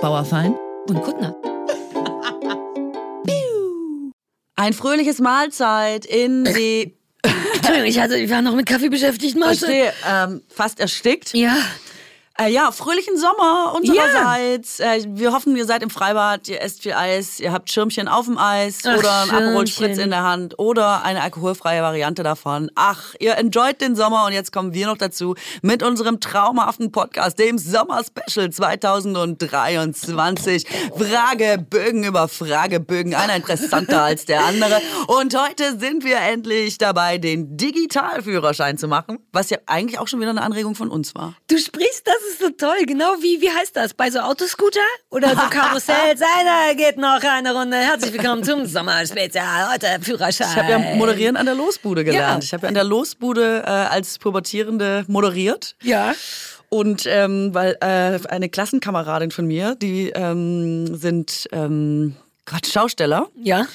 Bauerfein und Kuttner. Ein fröhliches Mahlzeit in die. Entschuldigung, ich, hatte, ich war noch mit Kaffee beschäftigt, Marcel. Verstehe, ähm, fast erstickt. Ja. Äh, ja, fröhlichen Sommer unsererseits. Ja. Äh, wir hoffen, ihr seid im Freibad, ihr esst viel Eis, ihr habt Schirmchen auf dem Eis Ach, oder einen Aperol Spritz in der Hand oder eine alkoholfreie Variante davon. Ach, ihr enjoyt den Sommer und jetzt kommen wir noch dazu mit unserem traumhaften Podcast, dem Sommer-Special 2023. Fragebögen über Fragebögen, einer interessanter als der andere. Und heute sind wir endlich dabei, den Digitalführerschein zu machen, was ja eigentlich auch schon wieder eine Anregung von uns war. Du sprichst, das ist so toll. Genau wie, wie heißt das? Bei so Autoscooter oder so Karussells? Einer geht noch eine Runde. Herzlich willkommen zum Sommerspezial. Heute Führerschein. Ich habe ja Moderieren an der Losbude gelernt. Ja. Ich habe ja an der Losbude äh, als Pubertierende moderiert. Ja. Und ähm, weil äh, eine Klassenkameradin von mir, die ähm, sind ähm, Gott, Schausteller Ja.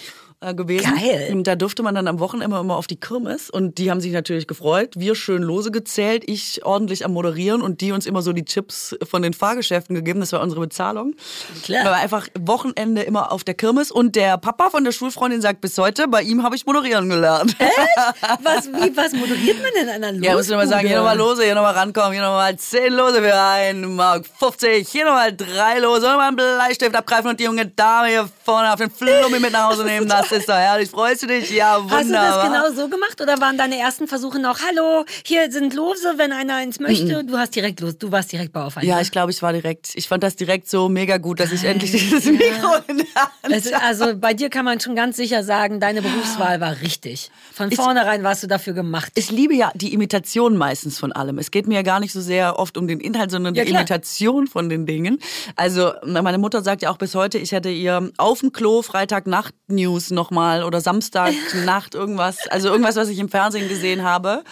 Äh, gewesen. Geil. Und da durfte man dann am Wochenende immer auf die Kirmes und die haben sich natürlich gefreut. Wir schön lose gezählt, ich ordentlich am Moderieren und die uns immer so die Chips von den Fahrgeschäften gegeben. Das war unsere Bezahlung. Klar. Da war einfach Wochenende immer auf der Kirmes und der Papa von der Schulfreundin sagt bis heute, bei ihm habe ich moderieren gelernt. Was, wie, was moderiert man denn an einer Ja, muss ich mal sagen, hier nochmal lose, hier nochmal rankommen, hier nochmal 10 Lose für einen Mark 50, hier nochmal drei Lose, nochmal einen Bleistift abgreifen und die junge Dame hier vorne auf den Flummi mit nach Hause nehmen. Das ist doch herrlich. Freust du dich? Ja, wunderbar. Hast du das genau so gemacht oder waren deine ersten Versuche noch, hallo, hier sind Lose, wenn einer eins möchte? Du hast direkt los, du warst direkt Bauerfeind. Ja, ich glaube, ich war direkt, ich fand das direkt so mega gut, dass ich endlich dieses Mikro in der Hand Es, also bei dir kann man schon ganz sicher sagen, deine Berufswahl war richtig. Von vornherein warst du dafür gemacht. Ich liebe ja die Imitation meistens von allem. Es geht mir ja gar nicht so sehr oft um den Inhalt, sondern Ja, die klar. Imitation von den Dingen. Also meine Mutter sagt ja auch bis heute, ich hätte ihr auf dem Klo Freitagnacht-News nochmal oder Samstagnacht irgendwas, also irgendwas, was ich im Fernsehen gesehen habe.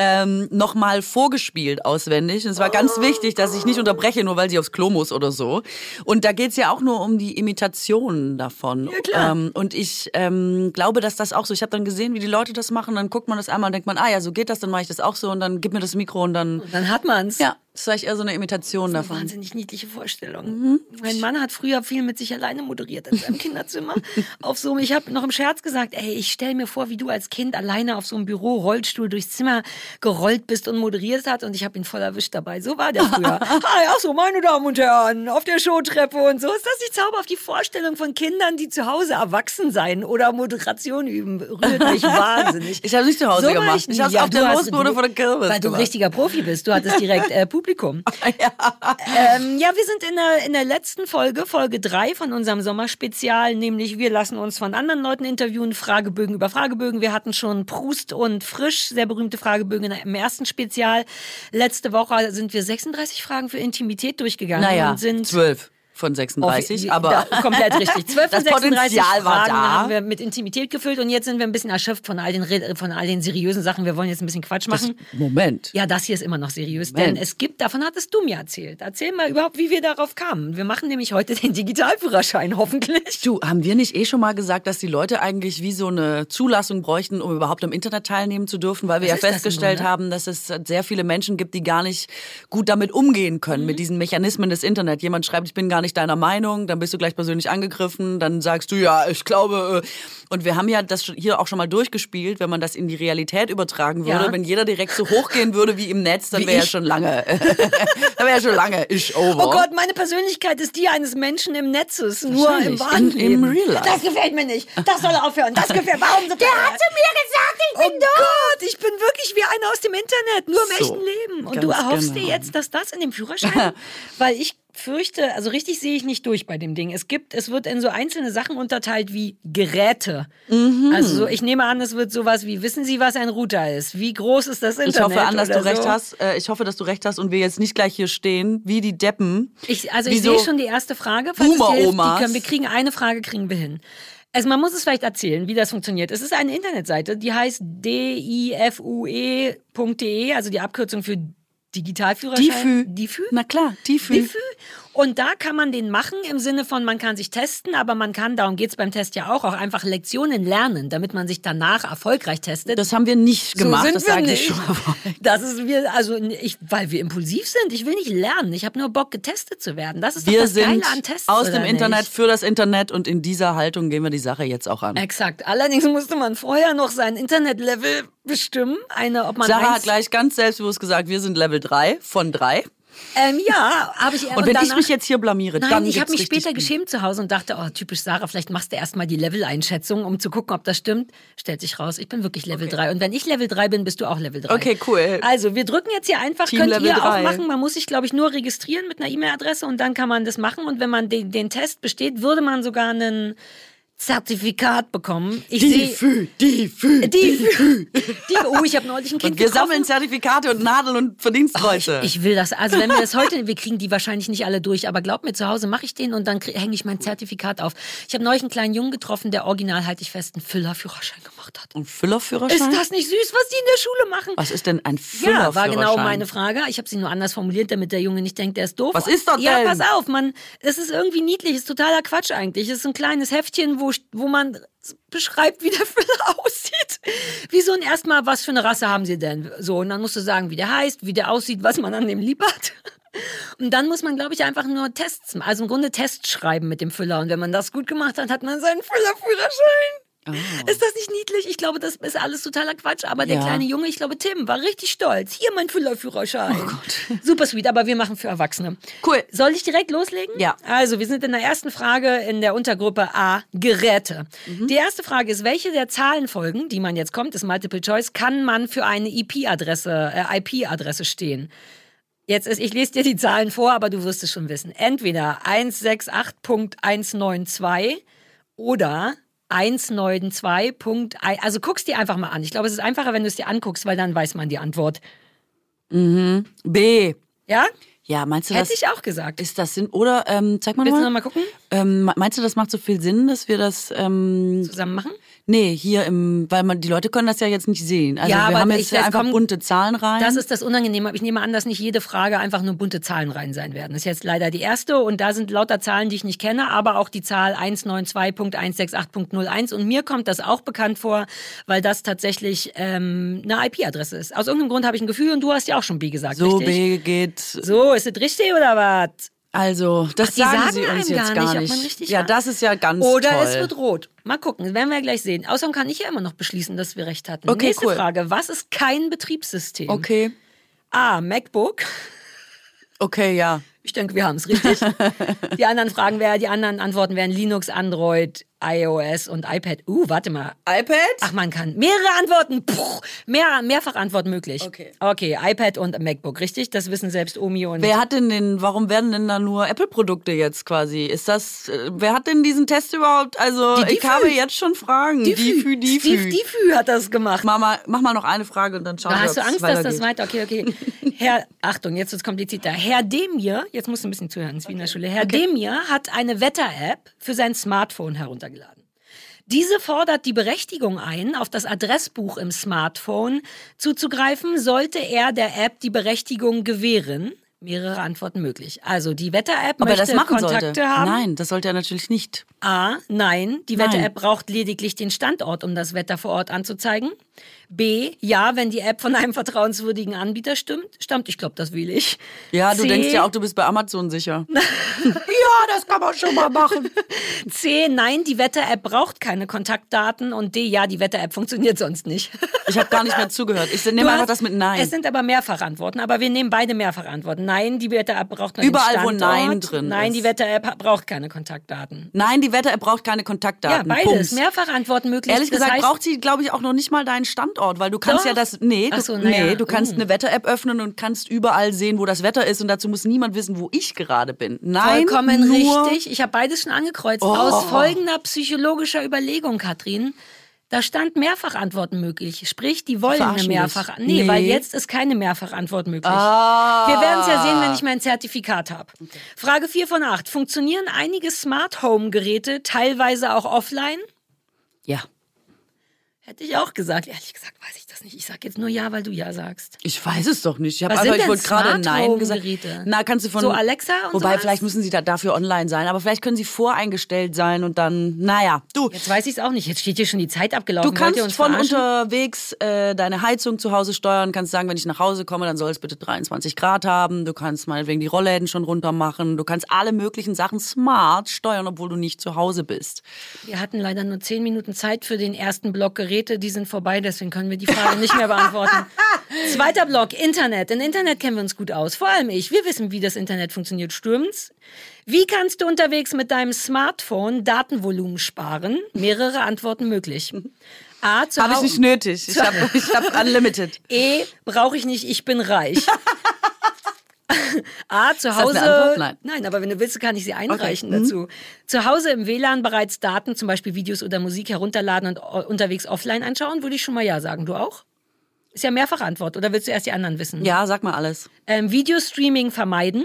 Ähm, nochmal vorgespielt auswendig. Und es war ganz wichtig, dass ich nicht unterbreche, nur weil sie aufs Klo muss oder so. Und da geht's ja auch nur um die Imitation davon. Ja, klar. Ähm, und ich ähm, glaube, dass das auch so. Ich habe dann gesehen, wie die Leute das machen. Dann guckt man das einmal und denkt man, ah ja, so geht das, dann mache ich das auch so. Und dann gib mir das Mikro und dann. Dann hat man's. Ja, das war ich eher so eine Imitation Eine davon. wahnsinnig niedliche Vorstellung. Mhm. Mein Mann hat früher viel mit sich alleine moderiert in seinem Kinderzimmer. auf so, ich habe noch im Scherz gesagt, ey, ich stell mir vor, wie du als Kind alleine auf so einem Büro Rollstuhl durchs Zimmer gerollt bist und moderiert hast und ich habe ihn voll erwischt dabei. So war der früher. ah, ja, so meine Damen und Herren, auf der Showtreppe und so. Ist das nicht Zauber auf die Vorstellung von Kindern, die zu Hause erwachsen sein oder Moderation üben? Rührt mich wahnsinnig. Ich habe nicht zu Hause So gemacht. ich Ich habe Ja, auf der Losbude vor der Kirmes Weil du ein gemacht. richtiger Profi bist. Du hattest direkt äh, Publikum. Ähm, ja, wir sind in der, in der letzten Folge, Folge 3 von unserem Sommerspezial, nämlich wir lassen uns von anderen Leuten interviewen, Fragebögen über Fragebögen. Wir hatten schon Prust und Frisch, sehr berühmte Fragebögen im ersten Spezial. Letzte Woche sind wir 36 Fragen für Intimität durchgegangen Naja, und sind zwölf von 36, auf- aber komplett richtig. 12 das von 36 Potenzial Fragen da. haben wir mit Intimität gefüllt und jetzt sind wir ein bisschen erschöpft von all den von all den seriösen Sachen. Wir wollen jetzt ein bisschen Quatsch machen. Moment. Ja, das hier ist immer noch seriös, Moment. denn es gibt, davon hattest du mir erzählt. Erzähl mal überhaupt, wie wir darauf kamen. Wir machen nämlich heute den Digitalführerschein, hoffentlich. Du, haben wir nicht eh schon mal gesagt, dass die Leute eigentlich wie so eine Zulassung bräuchten, um überhaupt am Internet teilnehmen zu dürfen? Weil wir Was ja ist das im festgestellt Grunde? haben, dass es sehr viele Menschen gibt, die gar nicht gut damit umgehen können, Mhm. mit diesen Mechanismen des Internet. Jemand schreibt, ich bin gar nicht deiner Meinung, dann bist du gleich persönlich angegriffen, dann sagst du, ja, ich glaube. äh. Und wir haben ja das hier auch schon mal durchgespielt, wenn man das in die Realität übertragen würde. Ja. Wenn jeder direkt so hochgehen würde wie im Netz, dann wäre ja schon lange, dann wäre ja schon lange ich over. Oh Gott, meine Persönlichkeit ist die eines Menschen im Netzes, nur im wahren im. Real Life. Das gefällt mir nicht. Das soll aufhören. Das gefällt Warum so Der hat zu mir gesagt, ich bin oh Gott, ich bin wirklich wie einer aus dem Internet, nur im So, echten Leben. Und du erhoffst dir genau. jetzt, dass das in dem Führerschein, weil ich fürchte, also richtig sehe ich nicht durch bei dem Ding. Es gibt, es wird in so einzelne Sachen unterteilt wie Geräte. Mhm. Also so, ich nehme an, es wird sowas wie, wissen Sie, was ein Router ist? Wie groß ist das Internet? Ich hoffe an, dass du recht so? hast. Äh, Ich hoffe, dass du recht hast und wir jetzt nicht gleich hier stehen, wie die Deppen. Ich, also ich Wieso? sehe schon die erste Frage. Boomer-Omas. können, wir kriegen eine Frage, kriegen wir hin. Also man muss es vielleicht erzählen, wie das funktioniert. Es ist eine Internetseite, die heißt difue.de, also die Abkürzung für Digitalführerschein. Diffü. Diffü? Na klar, Diffü. Diffü? Und da kann man den machen im Sinne von, man kann sich testen, aber man kann, darum geht's beim Test ja auch, auch einfach Lektionen lernen, damit man sich danach erfolgreich testet. Das haben wir nicht gemacht, so sind das wir sage ich nicht. schon mal vorweg. Das ist wir, also ich, weil wir impulsiv sind. Ich will nicht lernen. Ich habe nur Bock, getestet zu werden. Das ist doch Wir das Geile an Tests. aus dem Internet Nicht? für das Internet und in dieser Haltung gehen wir die Sache jetzt auch an. Exakt. Allerdings musste man vorher noch sein Internetlevel bestimmen. Eine, ob man Sarah hat gleich ganz selbstbewusst gesagt, wir sind Level 3 von 3. Ähm, ja, habe ich. Und wenn ich danach- mich jetzt hier blamiere, Nein, dann ich habe mich später geschämt zu Hause und dachte, oh, typisch Sarah, vielleicht machst du erstmal die Level-Einschätzung, um zu gucken, ob das stimmt. Stellt sich raus, ich bin wirklich Level 3. Und wenn ich Level 3 bin, bist du auch Level 3. Okay, cool. Also, wir drücken jetzt hier einfach, Team könnt Level ihr auch 3. machen. Man muss sich, glaube ich, nur registrieren mit einer E-Mail-Adresse und dann kann man das machen. Und wenn man den, den Test besteht, würde man sogar ein Zertifikat bekommen. Ich Die. Fü, die Fü, Die, die, oh, ich habe neulich ein Kind Und wir getroffen. sammeln Zertifikate und Nadeln und Verdienstkreuze. Ich will das. Also wenn wir das heute, wir kriegen die wahrscheinlich nicht alle durch, aber glaub mir, zu Hause mache ich den und dann hänge ich mein Zertifikat auf. Ich habe neulich einen kleinen Jungen getroffen, der original, halte ich fest, einen Füllerführerschein gemacht hat. Ist Füllerführerschein? das nicht süß, was die in der Schule machen? Was ist denn ein Ja, Füllerführerschein? war genau meine Frage. Ich habe sie nur anders formuliert, damit der Junge nicht denkt, der ist doof. Was ist das Ja, denn? pass auf, man, es ist irgendwie niedlich, es ist totaler Quatsch eigentlich. Es ist ein kleines Heftchen, wo, wo man beschreibt, wie der Füller aussieht. Wie so ein erstmal, was für eine Rasse haben sie denn? So, und dann musst du sagen, wie der heißt, wie der aussieht, was man an dem lieb hat. Und dann muss man, glaube ich, einfach nur Tests, also im Grunde Tests schreiben mit dem Füller. Und wenn man das gut gemacht hat, hat man seinen Füllerführerschein. Ist das nicht niedlich? Ich glaube, das ist alles totaler Quatsch. Aber der Ja. kleine Junge, ich glaube, Tim, war richtig stolz. Hier mein Füllerführerschein. Oh Gott. Super sweet, aber wir machen für Erwachsene. Cool. Soll ich direkt loslegen? Ja. Also, wir sind in der ersten Frage in der Untergruppe A, Geräte. Die erste Frage ist, welche der Zahlenfolgen, die man jetzt kommt, ist Multiple Choice, kann man für eine IP-Adresse äh, IP-Adresse stehen? Jetzt ist, ich lese dir die Zahlen vor, aber du wirst es schon wissen. Entweder 168.192 oder 192. Also guck's dir einfach mal an. Ich glaube, es ist einfacher, wenn du es dir anguckst, weil dann weiß man die Antwort. B. Ja? Ja, meinst du Hätte das? ich auch gesagt. Ist das Sinn? Oder ähm, zeig mal Willst du nochmal. noch mal gucken? Ähm, meinst du, das macht so viel Sinn, dass wir das ähm, Zusammen machen? Nee, hier im, weil man die Leute können das ja jetzt nicht sehen. Also Ja, wir aber haben jetzt jetzt einfach kommen- bunte Zahlen rein. Das ist das Unangenehme. Aber ich nehme an, dass nicht jede Frage einfach nur bunte Zahlen rein sein werden. Das ist jetzt leider die erste und da sind lauter Zahlen, die ich nicht kenne, aber auch die Zahl 192.168.01 und mir kommt das auch bekannt vor, weil das tatsächlich ähm, eine IP-Adresse ist. Aus irgendeinem Grund habe ich ein Gefühl und du hast ja auch schon B gesagt, so richtig? B geht. So, ist das richtig oder was? Also, das Ach, sagen, sagen sie uns jetzt gar gar nicht, ob nicht. ja, war. das ist ja ganz Oder toll. es wird rot. Mal gucken, das werden wir gleich sehen. Außerdem kann ich ja immer noch beschließen, dass wir recht hatten. Okay, Nächste cool. Frage. Was ist kein Betriebssystem? Okay, A. MacBook. okay, ja. Ich denke, wir haben es richtig. die anderen Fragen wären, die anderen Antworten wären Linux, Android, iOS und iPad. Uh, warte mal. iPad? Ach, man kann mehrere Antworten. Puh, mehr, mehrfach Antworten möglich. Okay. Okay, iPad und MacBook, richtig? Das wissen selbst Omi und. Wer hat denn den, warum werden denn da nur Apple-Produkte jetzt quasi? Ist das, äh, wer hat denn diesen Test überhaupt? Also, Die ich habe jetzt schon Fragen. Diffü, Diffü. Steve Diffü hat das gemacht. Mama, mach mal noch eine Frage und dann schauen Da wir, hast du Angst, dass das weiter. Okay, okay. Herr, Achtung, jetzt wird's komplizierter. Herr Demir, jetzt musst du ein bisschen zuhören, ist wie in der Schule. Herr Demir hat eine Wetter-App für sein Smartphone heruntergeladen. Diese fordert die Berechtigung ein, auf das Adressbuch im Smartphone zuzugreifen, sollte er der App die Berechtigung gewähren. Mehrere Antworten möglich. Also die Wetter-App möchte das machen Kontakte sollte. haben. Nein, das sollte er natürlich nicht. A. Nein, die. Wetter-App braucht lediglich den Standort, um das Wetter vor Ort anzuzeigen. B. Ja, wenn die App von einem vertrauenswürdigen Anbieter stimmt. Stammt, ich glaube, das will ich. Ja, du C. denkst ja auch, du bist bei Amazon sicher. ja, das kann man schon mal machen. C. Nein, die Wetter-App braucht keine Kontaktdaten. Und D. Ja, die Wetter-App funktioniert sonst nicht. Ich habe gar nicht mehr zugehört. Ich nehme einfach das mit Nein. Es sind aber Mehrfachantworten, aber wir nehmen beide Mehrfachantworten. Nein, die Wetter-App braucht den Überall, wo Standort. Nein drin Nein, ist. die Wetter-App braucht keine Kontaktdaten. Nein, die Wetter-App braucht keine Ja, Kontaktdaten. beides. Punkt. Mehrfachantworten möglich. Ehrlich Das gesagt braucht sie, glaube ich, auch noch nicht mal deinen Standort, weil du kannst Doch. ja das, nee, du, so, na ja. nee, du kannst Mm. eine Wetter-App öffnen und kannst überall sehen, wo das Wetter ist und dazu muss niemand wissen, wo ich gerade bin. Nein, Vollkommen richtig. Ich habe beides schon angekreuzt. Oh. Aus folgender psychologischer Überlegung, Katrin. Da stand Mehrfachantworten möglich. Sprich, die wollen eine Verarschen. Mehrfach... Nee, Nee. weil jetzt ist keine Mehrfachantwort möglich. Ah. Wir werden es ja sehen, wenn ich mein Zertifikat habe. Frage 4 von 8. Funktionieren einige Smart Home Geräte teilweise auch offline? Ja. Hätte ich auch gesagt. Ehrlich gesagt weiß ich das nicht. Ich sag jetzt nur ja, weil du ja sagst. Ich weiß es doch nicht. Ich habe einfach, ich wollte gerade Nein gesagt. Na, kannst du von So Alexa und Wobei sowas? vielleicht müssen sie da dafür online sein, aber vielleicht können sie voreingestellt sein und dann, naja, du. Jetzt weiß ich es auch nicht. Jetzt steht hier schon die Zeit abgelaufen. Du kannst von verarschen? unterwegs äh, deine Heizung zu Hause steuern, kannst sagen, wenn ich nach Hause komme, dann soll es bitte 23 Grad haben. Du kannst meinetwegen die Rollläden schon runter machen. Du kannst alle möglichen Sachen smart steuern, obwohl du nicht zu Hause bist. Wir hatten leider nur zehn Minuten Zeit für den ersten Block Geräte. Die sind vorbei, deswegen können wir die Frage nicht mehr beantworten. Zweiter Block, Internet. In Internet kennen wir uns gut aus. Vor allem ich. Wir wissen, wie das Internet funktioniert. Stimmt's? Wie kannst du unterwegs mit deinem Smartphone Datenvolumen sparen? Mehrere Antworten möglich. A. Habe ich nicht nötig. Ich habe ich hab unlimited. E. Brauche ich nicht, ich bin reich. A. Zu Hause. Antwort? Nein. aber wenn du willst, kann ich sie einreichen Okay. Mhm. dazu. Zu Hause im WLAN bereits Daten, zum Beispiel Videos oder Musik herunterladen und o- unterwegs offline anschauen, würde ich schon mal ja sagen. Du auch? Ist ja mehrfach Antwort. Oder willst du erst die anderen wissen? Ja, sag mal alles. Ähm, Videostreaming vermeiden.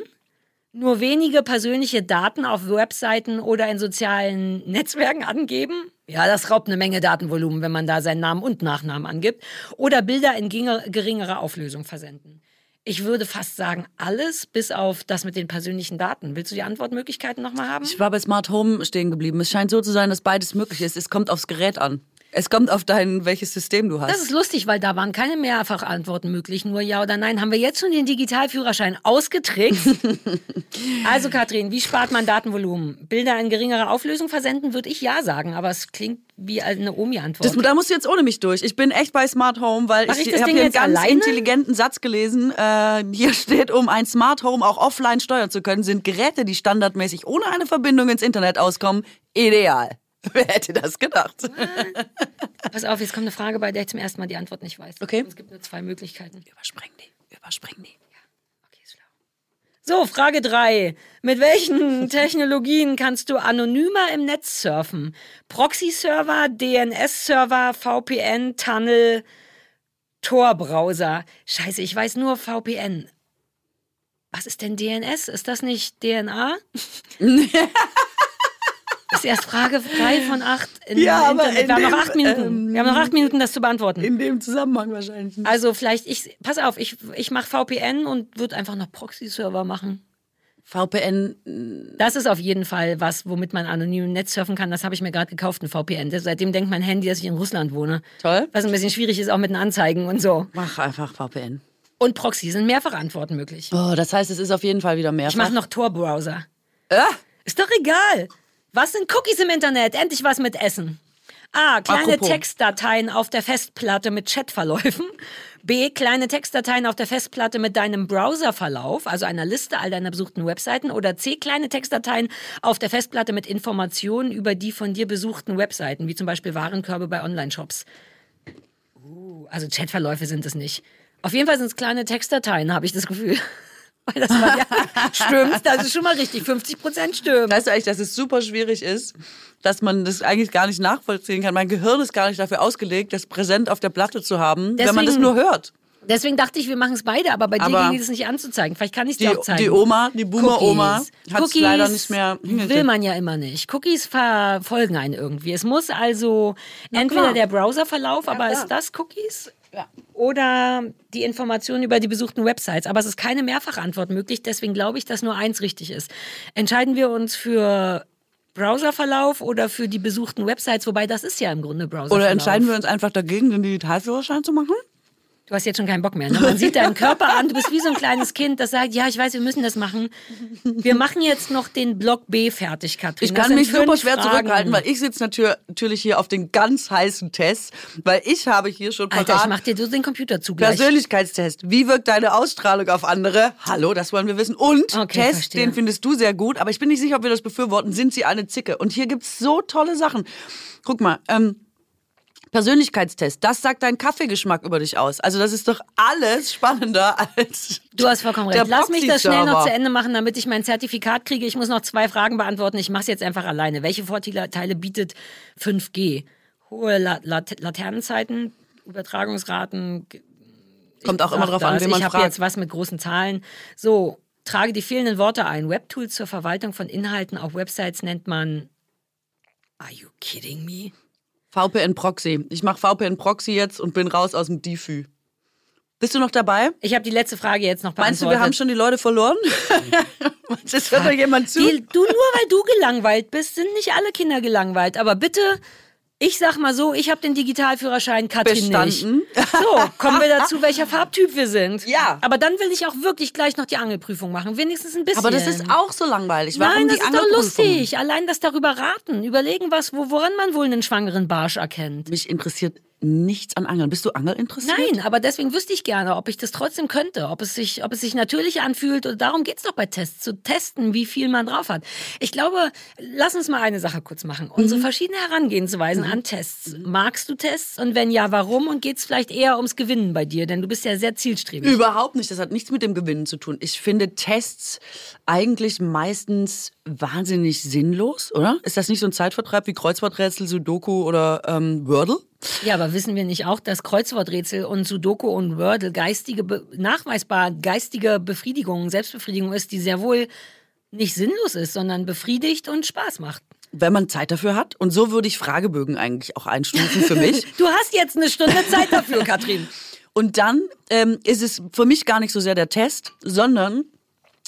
Nur wenige persönliche Daten auf Webseiten oder in sozialen Netzwerken angeben. Ja, das raubt eine Menge Datenvolumen, wenn man da seinen Namen und Nachnamen angibt. Oder Bilder in geringerer Auflösung versenden. Ich würde fast sagen, alles bis auf das mit den persönlichen Daten. Willst du die Antwortmöglichkeiten nochmal haben? Ich war bei Smart Home stehen geblieben. Es scheint so zu sein, dass beides möglich ist. Es kommt aufs Gerät an. Es kommt auf dein, welches System du hast. Das ist lustig, weil da waren keine Mehrfachantworten möglich, nur ja oder nein. Haben wir jetzt schon den Digitalführerschein ausgetrickst? also Katrin, wie spart man Datenvolumen? Bilder in geringerer Auflösung versenden, würde ich ja sagen, aber es klingt wie eine Omi-Antwort. Das, da musst du jetzt ohne mich durch. Ich bin echt bei Smart Home, weil Mach ich, ich habe hier einen ganz alleine? intelligenten Satz gelesen. Äh, hier steht, um ein Smart Home auch offline steuern zu können, sind Geräte, die standardmäßig ohne eine Verbindung ins Internet auskommen, ideal. Wer hätte das gedacht? Pass auf, jetzt kommt eine Frage, bei der ich zum ersten Mal die Antwort nicht weiß. Okay. Es gibt nur zwei Möglichkeiten. Überspring die, überspring die. Okay, ist schlau. So, Frage drei. Mit welchen Technologien kannst du anonymer im Netz surfen? Proxy-Server, DNS-Server, VPN, Tunnel, Tor-Browser. Scheiße, ich weiß nur VPN. Was ist denn DNS? Ist das nicht DNA? ist erst Frage drei von acht. In Ja, aber Internet. Wir in haben noch acht Minuten. ähm, Wir haben noch acht Minuten, das zu beantworten. In dem Zusammenhang wahrscheinlich. nicht. Also vielleicht, ich, pass auf, ich, ich mache VPN und würde einfach noch Proxy-Server machen. VPN, Das ist auf jeden Fall was, womit man anonym im Netz surfen kann. Das habe ich mir gerade gekauft, ein VPN. Seitdem denkt mein Handy, dass ich in Russland wohne. toll. Was ein bisschen schwierig ist, auch mit den Anzeigen und so. Mach einfach VPN. Und Proxy sind mehrfach Antworten möglich. Oh, das heißt, es ist auf jeden Fall wieder mehr. Ich mache noch Tor-Browser. Ah, Ist doch egal. Was sind Cookies im Internet? Endlich was mit Essen. A. Kleine Apropos. Textdateien auf der Festplatte mit Chatverläufen. B. Kleine Textdateien auf der Festplatte mit deinem Browserverlauf, also einer Liste all deiner besuchten Webseiten. Oder C. Kleine Textdateien auf der Festplatte mit Informationen über die von dir besuchten Webseiten, wie zum Beispiel Warenkörbe bei Online-Shops. Uh, also Chatverläufe sind es nicht. Auf jeden Fall sind es kleine Textdateien, habe ich das Gefühl. Weil das war ja, stimmt, das ist schon mal richtig. 50 Prozent stimmt. Weißt du eigentlich, dass es super schwierig ist, dass man das eigentlich gar nicht nachvollziehen kann? Mein Gehirn ist gar nicht dafür ausgelegt, das präsent auf der Platte zu haben, wenn man das Deswegen- nur hört. Deswegen dachte ich, wir machen es beide, aber bei dir Aber ging es nicht anzuteigen. Vielleicht kann ich es Die, dir auch zeigen. die Oma, die Boomer-Oma, Cookies. hat es Cookies leider nicht mehr will hingekriegt. man ja immer nicht. Cookies verfolgen einen irgendwie. Es muss also entweder der Browserverlauf, aber ist das Cookies? Ja. Oder die Informationen über die besuchten Websites. Aber es ist keine Mehrfachantwort möglich, deswegen glaube ich, dass nur eins richtig ist. Entscheiden wir uns für Browserverlauf oder für die besuchten Websites, wobei das ist ja im Grunde Browserverlauf. Oder entscheiden wir uns einfach dagegen, den Digitalführerschein zu machen? Du hast jetzt schon keinen Bock mehr. Ne? Man sieht deinen Körper an, du bist wie so ein kleines Kind, das sagt, ja, ich weiß, wir müssen das machen. Wir machen jetzt noch den Block B fertig, Katrin. Ich Das kann mich super schwer Fragen. zurückhalten, weil ich sitze natür natürlich hier auf den ganz heißen Test, weil ich habe hier schon Alter, ich parat mach dir so den Computer zugleich. Persönlichkeitstest. Wie wirkt deine Ausstrahlung auf andere? Hallo, das wollen wir wissen. Und Okay, Test, verstehe. den findest du sehr gut, aber ich bin nicht sicher, ob wir das befürworten. Sind sie eine Zicke? Und hier gibt's so tolle Sachen. Guck mal, ähm, Persönlichkeitstest, das sagt dein Kaffeegeschmack über dich aus. Also das ist doch alles spannender als Du hast vollkommen recht. Lass mich das schnell noch zu Ende machen, damit ich mein Zertifikat kriege. Ich muss noch zwei Fragen beantworten. Ich mache es jetzt einfach alleine. Welche Vorteile bietet 5G? Hohe La Lat Laternenzeiten, Übertragungsraten. Kommt auch immer drauf an, wen man Ich habe fragt. jetzt was mit großen Zahlen. So, trage die fehlenden Worte ein. Webtools zur Verwaltung von Inhalten auf Websites nennt man. Are you kidding me? VPN Proxy. Ich mache VPN Proxy jetzt und bin raus aus dem DIFÜ. Bist du noch dabei? Ich habe die letzte Frage jetzt noch Meinst du, beantwortet. wir haben schon die Leute verloren? Es hört doch jemand zu. Die, du, nur weil du gelangweilt bist, sind nicht alle Kinder gelangweilt. Aber bitte, ich sag mal so, ich habe den Digitalführerschein, Katrin Bestanden. nicht. So, kommen wir dazu, welcher Farbtyp wir sind. Ja. Aber dann will ich auch wirklich gleich noch die Angelprüfung machen. Wenigstens ein bisschen. Aber das ist auch so langweilig. Warum Nein, das die ist doch lustig. Allein das darüber raten. Überlegen, was, wo, woran man wohl einen schwangeren Barsch erkennt. Mich interessiert nichts an Angeln. Bist du Angel interessiert? Nein, aber deswegen wüsste ich gerne, ob ich das trotzdem könnte, ob es sich, ob es sich natürlich anfühlt. Und darum geht's doch bei Tests, zu testen, wie viel man drauf hat. Ich glaube, lass uns mal eine Sache kurz machen. Unsere Mhm. verschiedenen Herangehensweisen an Tests. Magst du Tests? Und wenn ja, warum? Und geht's vielleicht eher ums Gewinnen bei dir? Denn du bist ja sehr zielstrebig. Überhaupt nicht. Das hat nichts mit dem Gewinnen zu tun. Ich finde Tests eigentlich meistens wahnsinnig sinnlos, oder? Ist das nicht so ein Zeitvertreib wie Kreuzworträtsel, Sudoku oder ähm, Wordle? Ja, aber wissen wir nicht auch, dass Kreuzworträtsel und Sudoku und Wordle geistige, nachweisbar geistige Befriedigung, Selbstbefriedigung ist, die sehr wohl nicht sinnlos ist, sondern befriedigt und Spaß macht. Wenn man Zeit dafür hat. Und so würde ich Fragebögen eigentlich auch einstufen für mich. Du hast jetzt eine Stunde Zeit dafür, Katrin. Und dann ähm, ist es für mich gar nicht so sehr der Test, sondern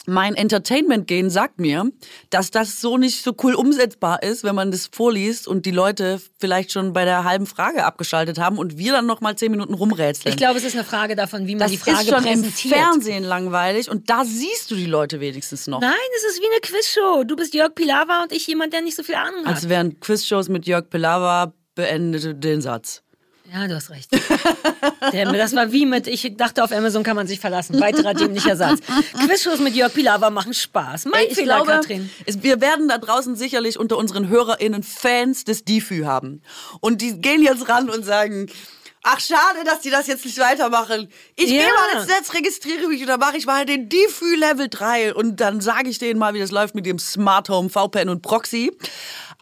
mein Entertainment-Gen sagt mir, dass das so nicht so cool umsetzbar ist, wenn man das vorliest und die Leute vielleicht schon bei der halben Frage abgeschaltet haben und wir dann noch mal zehn Minuten rumrätseln. Ich glaube, es ist eine Frage davon, wie man das die Frage ist schon im präsentiert. Fernsehen langweilig und da siehst du die Leute wenigstens noch. Nein, es ist wie eine Quizshow. Du bist Jörg Pilawa und ich jemand, der nicht so viel Ahnung hat. Als wären Quizshows mit Jörg Pilawa beendete den Satz. Ja, du hast recht. Das war wie mit, ich dachte, auf Amazon kann man sich verlassen. Weiterer dämlicher Satz. Quizshows mit Jörg Pilawa machen Spaß. Mein Ey, ich Fehler, glaube, Katrin. es, wir werden da draußen sicherlich unter unseren HörerInnen Fans des DIFÜ haben. Und die gehen jetzt ran und sagen, ach schade, dass die das jetzt nicht weitermachen. Ich Ja. gehe mal ins Netz, registriere mich und dann mache ich mal den DIFÜ Level 3 und dann sage ich denen mal, wie das läuft mit dem Smart Home, VPN und Proxy.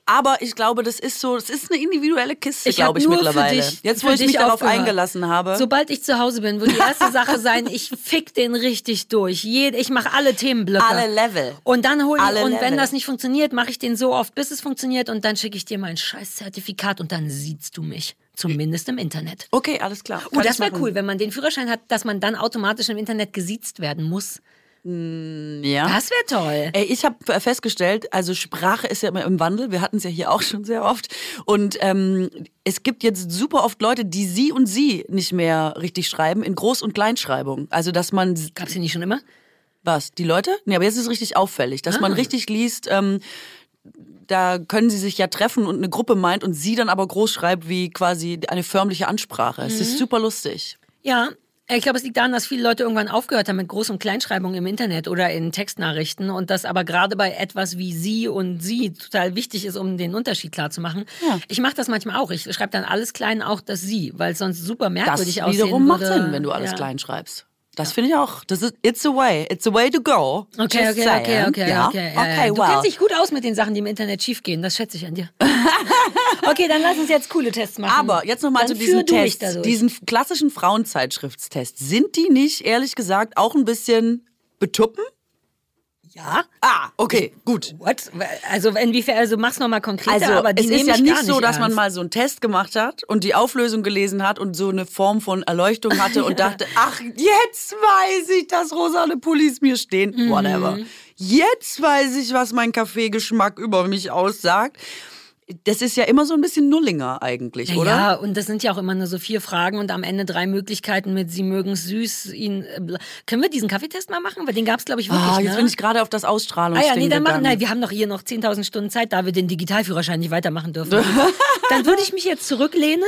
Aber ich glaube, das ist so, das ist eine individuelle Kiste, Ich glaube ich, nur für mittlerweile. dich- Jetzt, wo ich dich mich darauf aufgehört. eingelassen habe. Sobald ich zu Hause bin, wird die erste Sache sein, ich fick den richtig durch. Ich mache alle Themenblöcke. Alle Level. Und dann hol ich, Alle und Level. wenn das nicht funktioniert, mache ich den so oft, bis es funktioniert und dann schicke ich dir mein scheiß Zertifikat und dann siehst du mich. Zumindest im Internet. okay, alles klar. Oh, Kann das ich wäre cool, wenn man den Führerschein hat, dass man dann automatisch im Internet gesiezt werden muss. Ja. Das wäre toll. Ey, ich habe festgestellt, also Sprache ist ja immer im Wandel. Wir hatten es ja hier auch schon sehr oft. Und ähm, es gibt jetzt super oft Leute, die sie und sie nicht mehr richtig schreiben in Groß- und Kleinschreibung. Also dass man Gab's hier nicht schon immer? was die Leute? Nee, aber jetzt ist es richtig auffällig, dass man richtig liest. Ähm, da können sie sich ja treffen und eine Gruppe meint und sie dann aber groß schreibt wie quasi eine förmliche Ansprache. Es ist super lustig. Ja. Ich glaube, es liegt daran, dass viele Leute irgendwann aufgehört haben mit Groß- und Kleinschreibung im Internet oder in Textnachrichten und das aber gerade bei etwas wie sie und sie total wichtig ist, um den Unterschied klar zu machen. Ja. Ich mache das manchmal auch. Ich schreibe dann alles klein, auch das sie, weil es sonst super Das merkwürdig aussehen wiederum macht würde. Sinn, wenn du alles ja. klein schreibst. Das finde ich auch. Das ist it's a way. It's a way to go. Okay, Just okay, okay, saying. okay, ja? okay. ja, okay, ja. Du well. kennst dich gut aus mit den Sachen, die im Internet schiefgehen. Das schätze ich an dir. okay, dann lass uns jetzt coole Tests machen. Aber jetzt nochmal zu Tests, dadurch. diesen klassischen Frauenzeitschriftstests. Sind die nicht, ehrlich gesagt, auch ein bisschen betuppen? Ja. Ah, okay, gut. What? Also inwiefern? Also mach's noch mal konkreter. Also aber die es ist ja ich nicht gar so, dass man ernst. mal so einen Test gemacht hat und die Auflösung gelesen hat und so eine Form von Erleuchtung hatte und dachte, ach, jetzt weiß ich, dass rosane Pullis mir stehen. Mhm. Whatever. Jetzt weiß ich, was mein Kaffeegeschmack über mich aussagt. Das ist ja immer so ein bisschen Nullinger eigentlich, oder? Ja, und das sind ja auch immer nur so vier Fragen und am Ende drei Möglichkeiten mit Sie mögen süß, ihn. Äh, können wir diesen Kaffeetest mal machen? Weil den gab's glaube ich, wirklich. Ah, jetzt ne? bin ich gerade auf das Ah Ausstrahlungsding ja, nee, dann machen, nein, wir haben doch hier noch 10.000 Stunden Zeit, da wir den Digitalführerschein nicht weitermachen dürfen. dann würde ich mich jetzt zurücklehnen.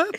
habe.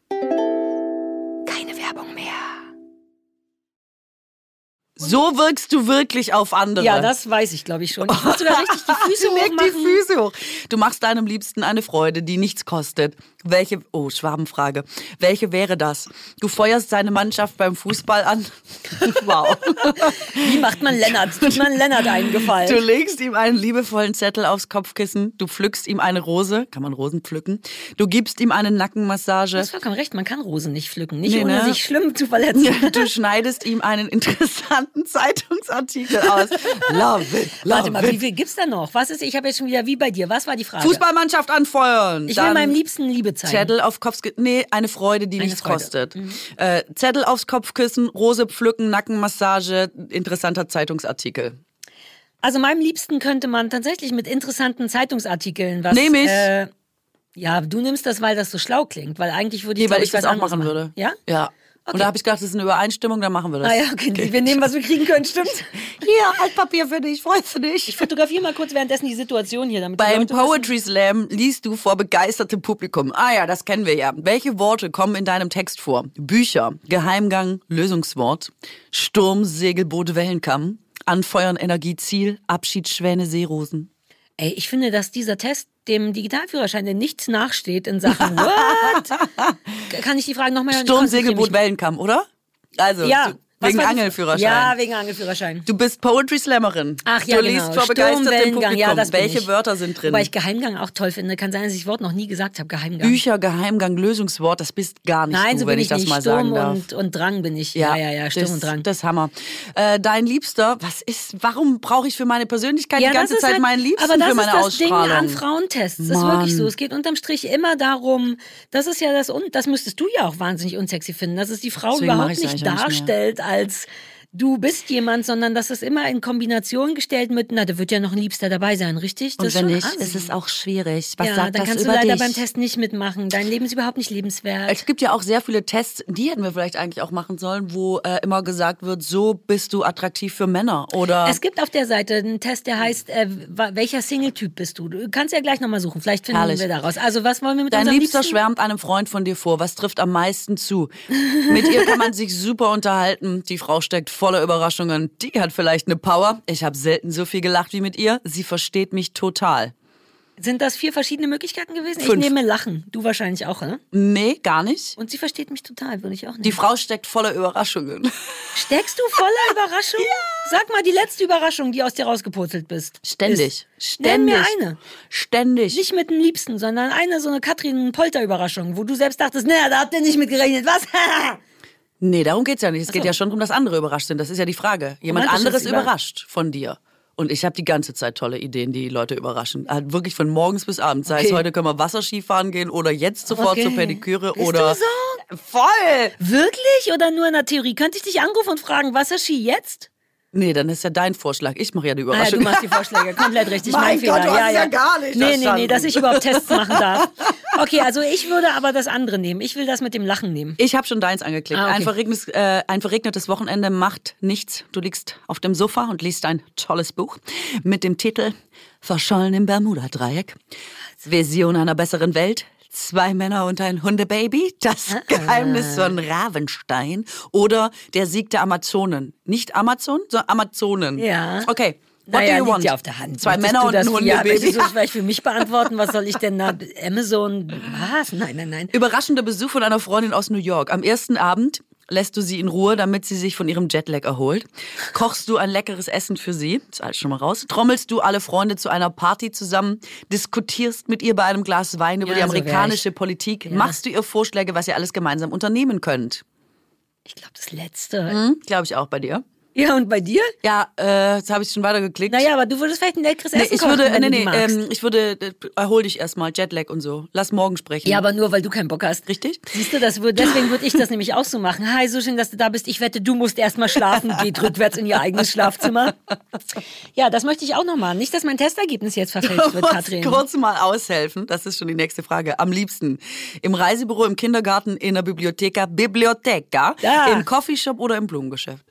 So wirkst du wirklich auf andere. Ja, das weiß ich, glaube ich schon. Ich muss sogar richtig die Füße hoch machen. die Füße hoch. Du machst deinem Liebsten eine Freude, die nichts kostet. Welche, oh, Schwabenfrage. Welche wäre das? Du feuerst seine Mannschaft beim Fußball an. wow. Wie macht man Lennart? Tut man Lennart eingefallen? Du legst ihm einen liebevollen Zettel aufs Kopfkissen. Du pflückst ihm eine Rose. Kann man Rosen pflücken? Du gibst ihm eine Nackenmassage. Du hast vollkommen recht. Man kann Rosen nicht pflücken. Nicht nee, ohne ne? sich schlimm zu verletzen. du schneidest ihm einen interessanten interessanten Zeitungsartikel aus. Love it. Love Warte mal, it. wie viel gibt's da noch? Was ist, ich habe jetzt schon wieder wie bei dir. Was war die Frage? Fußballmannschaft anfeuern. Ich will meinem Liebsten Liebe zeigen. Zettel auf Kopf, nee, eine Freude, die eine nichts Freude. kostet. Mhm. Äh, Zettel aufs Kopfkissen, Rose pflücken, Nackenmassage, interessanter Zeitungsartikel. Also meinem Liebsten könnte man tatsächlich mit interessanten Zeitungsartikeln was. Nehme ich. Äh, ja, du nimmst das, weil das so schlau klingt, weil eigentlich würde ich, nee, weil ich das auch machen, machen würde. Ja? Ja. Okay. Und da habe ich gedacht, das ist eine Übereinstimmung, dann machen wir das. Ah ja, okay. okay. Wir nehmen, was wir kriegen können, stimmt. Hier, Altpapier für dich, freust du dich? Ich fotografiere mal kurz währenddessen die Situation hier. Damit Beim Poetry wissen. Slam liest du vor begeistertem Publikum. Ah ja, das kennen wir ja. Welche Worte kommen in deinem Text vor? Bücher, Geheimgang, Lösungswort, Sturm, Segelboot, Wellenkamm, Anfeuern, Energieziel, Abschied, Schwäne, Seerosen. Ey, ich finde, dass dieser Test dem Digitalführerschein der nichts nachsteht in Sachen What? Kann ich die Frage nochmal? Sturm, Segelboot, Wellenkamm, oder? Also, ja. Wegen Angelführerschein. Ja, wegen Angelführerschein. Du bist Poetry Slammerin. Ach ja, Du genau. liest vor begeistertem Publikum. Ja, das Welche ich. Wörter sind drin? Weil ich Geheimgang auch toll finde. Kann sein, dass ich das Wort noch nie gesagt habe. Geheimgang. Bücher, Geheimgang, Lösungswort, das bist gar nicht Nein, du, so wenn bin ich das nicht. mal Sturm sagen darf. Und, und Drang bin ich. Ja, ja, ja, Sturm das, und Drang. Das ist Hammer. Äh, dein Liebster, was ist, warum brauche ich für meine Persönlichkeit ja, die ganze Zeit halt, meinen Liebsten aber das für meine ist das Ausstrahlung? Ding an Frauentests. Das ist wirklich so. Es geht unterm Strich immer darum, das ist ja das, und das müsstest du ja auch wahnsinnig unsexy finden, dass es die Frau Deswegen überhaupt nicht darstellt als du bist jemand, sondern das ist immer in Kombination gestellt mit, na, da wird ja noch ein Liebster dabei sein, richtig? Das Und wenn ist nicht, ist es auch schwierig. Was ja, sagt dann das kannst du über leider dich? beim Test nicht mitmachen. Dein Leben ist überhaupt nicht lebenswert. Es gibt ja auch sehr viele Tests, die hätten wir vielleicht eigentlich auch machen sollen, wo äh, immer gesagt wird, so bist du attraktiv für Männer oder Es gibt auf der Seite einen Test, der heißt, äh, welcher Single-Typ bist du? Du kannst ja gleich nochmal suchen, vielleicht finden Herrlich. wir daraus. Also was wollen wir mit Dein Liebster Liebsten? schwärmt einem Freund von dir vor. Was trifft am meisten zu? Mit ihr kann man sich super unterhalten. Die Frau steckt voller Überraschungen. Die hat vielleicht eine Power. Ich habe selten so viel gelacht wie mit ihr. Sie versteht mich total. Sind das vier verschiedene Möglichkeiten gewesen? Fünf. Ich nehme Lachen. Du wahrscheinlich auch, ne? Nee, gar nicht. Und sie versteht mich total, würde ich auch nehmen. Die Frau steckt voller Überraschungen. Steckst du voller Überraschung? Sag mal die letzte Überraschung, die aus dir rausgepurzelt bist. Ständig. Ist. Nenn Ständig. mir eine. Ständig. Nicht mit dem Liebsten, sondern eine so eine Katrin-Polter-Überraschung, wo du selbst dachtest, naja, da habt ihr nicht mit gerechnet. Was? Nee, darum geht's ja nicht. Es geht so. ja schon darum, dass andere überrascht sind. Das ist ja die Frage. Jemand anderes Über- überrascht von dir. Und ich habe die ganze Zeit tolle Ideen, die Leute überraschen. Halt wirklich von morgens bis abends. Sei es Okay. heute können wir Wasserski fahren gehen oder jetzt sofort Okay. zur Pediküre Bist oder. du so? Voll! Wirklich oder nur in der Theorie? Könnte ich dich anrufen und fragen, Wasserski jetzt? Nee, dann ist ja dein Vorschlag. Ich mache ja die Ah, ja, Überraschung. du machst die Vorschläge. Komplett richtig. Mein mein Gott, Fehler. du hast ja, es ja ja. gar nicht Nee, nee, nee, dass ich überhaupt Tests machen darf. Okay, also ich würde aber das andere nehmen. Ich will das mit dem Lachen nehmen. Ich habe schon deins angeklickt. Ah, okay. ein, verregnetes, äh, ein verregnetes Wochenende macht nichts. Du liegst auf dem Sofa und liest ein tolles Buch mit dem Titel Verschollen im Bermuda-Dreieck. Vision einer besseren Welt. Zwei Männer und ein Hundebaby. Das Ah. Geheimnis von Ravenstein. Oder der Sieg der Amazonen. Nicht Amazon, sondern Amazonen. Ja. Okay. What naja, do you want? ja auf der Hand. Zwei Männer und ein für- Ja, Hundebaby. möchtest du das vielleicht für mich beantworten? Was soll ich denn da? Amazon? Was? Nein, nein, nein. Überraschender Besuch von einer Freundin aus New York. Am ersten Abend lässt du sie in Ruhe, damit sie sich von ihrem Jetlag erholt. Kochst du ein leckeres Essen für sie, ist alles schon mal raus. Trommelst du alle Freunde zu einer Party zusammen, diskutierst mit ihr bei einem Glas Wein über Ja, die so amerikanische Politik, machst du ihr Vorschläge, was ihr alles gemeinsam unternehmen könnt. Ich glaube, das Letzte. Hm? Glaube ich auch bei dir. Ja, und bei dir? Ja, äh, jetzt habe ich schon weitergeklickt. Naja, aber du würdest vielleicht ein leckeres Nee, Essen ich kochen, würde, wenn nee, nee, ähm, ich würde, äh, erhol dich erstmal, Jetlag und so. Lass morgen sprechen. Ja, aber nur, weil du keinen Bock hast. Richtig? Siehst du, das würd, deswegen würde ich das nämlich auch so machen. Hi, so schön, dass du da bist. Ich wette, du musst erstmal schlafen. Geht rückwärts in ihr eigenes Schlafzimmer. Ja, das möchte ich auch noch machen. Nicht, dass mein Testergebnis jetzt verfälscht wird, Katrin. kurz mal aushelfen. Das ist schon die nächste Frage. Am liebsten im Reisebüro, im Kindergarten, in der Bibliotheka, Bibliotheka, Ja. im Coffeeshop oder im Blumengeschäft.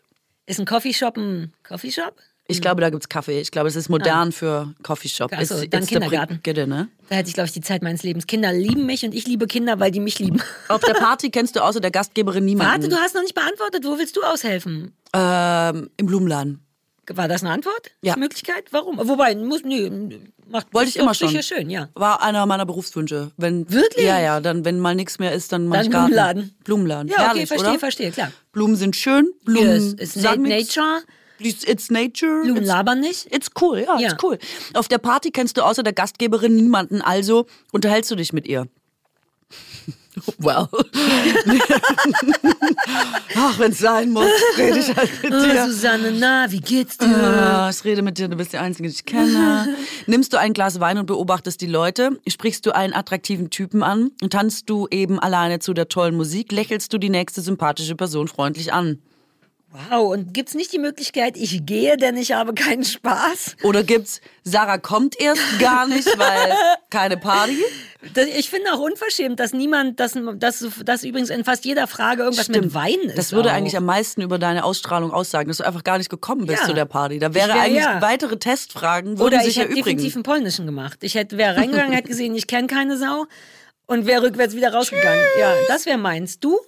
Ist ein Coffeeshop ein Coffeeshop? Ich glaube, da gibt's Kaffee. Ich glaube, es ist modern für Coffeeshop. Ah. Ach so, It's- dann it's the Kindergarten. Brigitte, ne? Da hätte ich, glaube ich, die Zeit meines Lebens. Kinder lieben mich und ich liebe Kinder, weil die mich lieben. Auf der Party kennst du außer der Gastgeberin niemanden. Warte, du hast noch nicht beantwortet. Wo willst du aushelfen? ähm, Im Blumenladen. War das eine Antwort? Ja. Möglichkeit? Warum? Wobei, muss, nee, macht Wollte ich immer doch sicher schon. schön, ja. War einer meiner Berufswünsche. Wenn, Wirklich? Ja, ja. Dann, wenn mal nichts mehr ist, dann mach Dann ich Garten. Blumenladen. Blumenladen. Ja, okay, Herrlich, verstehe, oder? verstehe, klar. Blumen sind schön. Blumen ist, ist sagen. Nature. It's nature. Blumen It's- labern nicht. It's cool, ja, Ja. it's cool. Auf der Party kennst du außer der Gastgeberin niemanden, also unterhältst du dich mit ihr. Well. Ach, wenn es sein muss, rede ich halt mit Oh, dir. Susanne, na, wie geht's dir? Ah, ich rede mit dir, du bist die Einzige, die ich kenne. Nimmst du ein Glas Wein und beobachtest die Leute? Sprichst du einen attraktiven Typen an? Und tanzt du eben alleine zu der tollen Musik? Lächelst du die nächste sympathische Person freundlich an? Wow, und gibt's nicht die Möglichkeit, ich gehe, denn ich habe keinen Spaß? Oder gibt's, Sarah kommt erst gar nicht, weil keine Party? Das, ich finde auch unverschämt, dass niemand, dass, dass, dass übrigens in fast jeder Frage irgendwas mit Wein ist. Das würde auch. eigentlich am meisten über deine Ausstrahlung aussagen, dass du einfach gar nicht gekommen bist Ja. zu der Party. Da wäre wär- eigentlich ja. weitere Testfragen, würden Oder sich ich hätte definitiv einen polnischen gemacht. Ich hätte, wäre reingegangen, hätte gesehen, ich kenne keine Sau und wäre rückwärts wieder rausgegangen. Ja, das wäre meins. Du?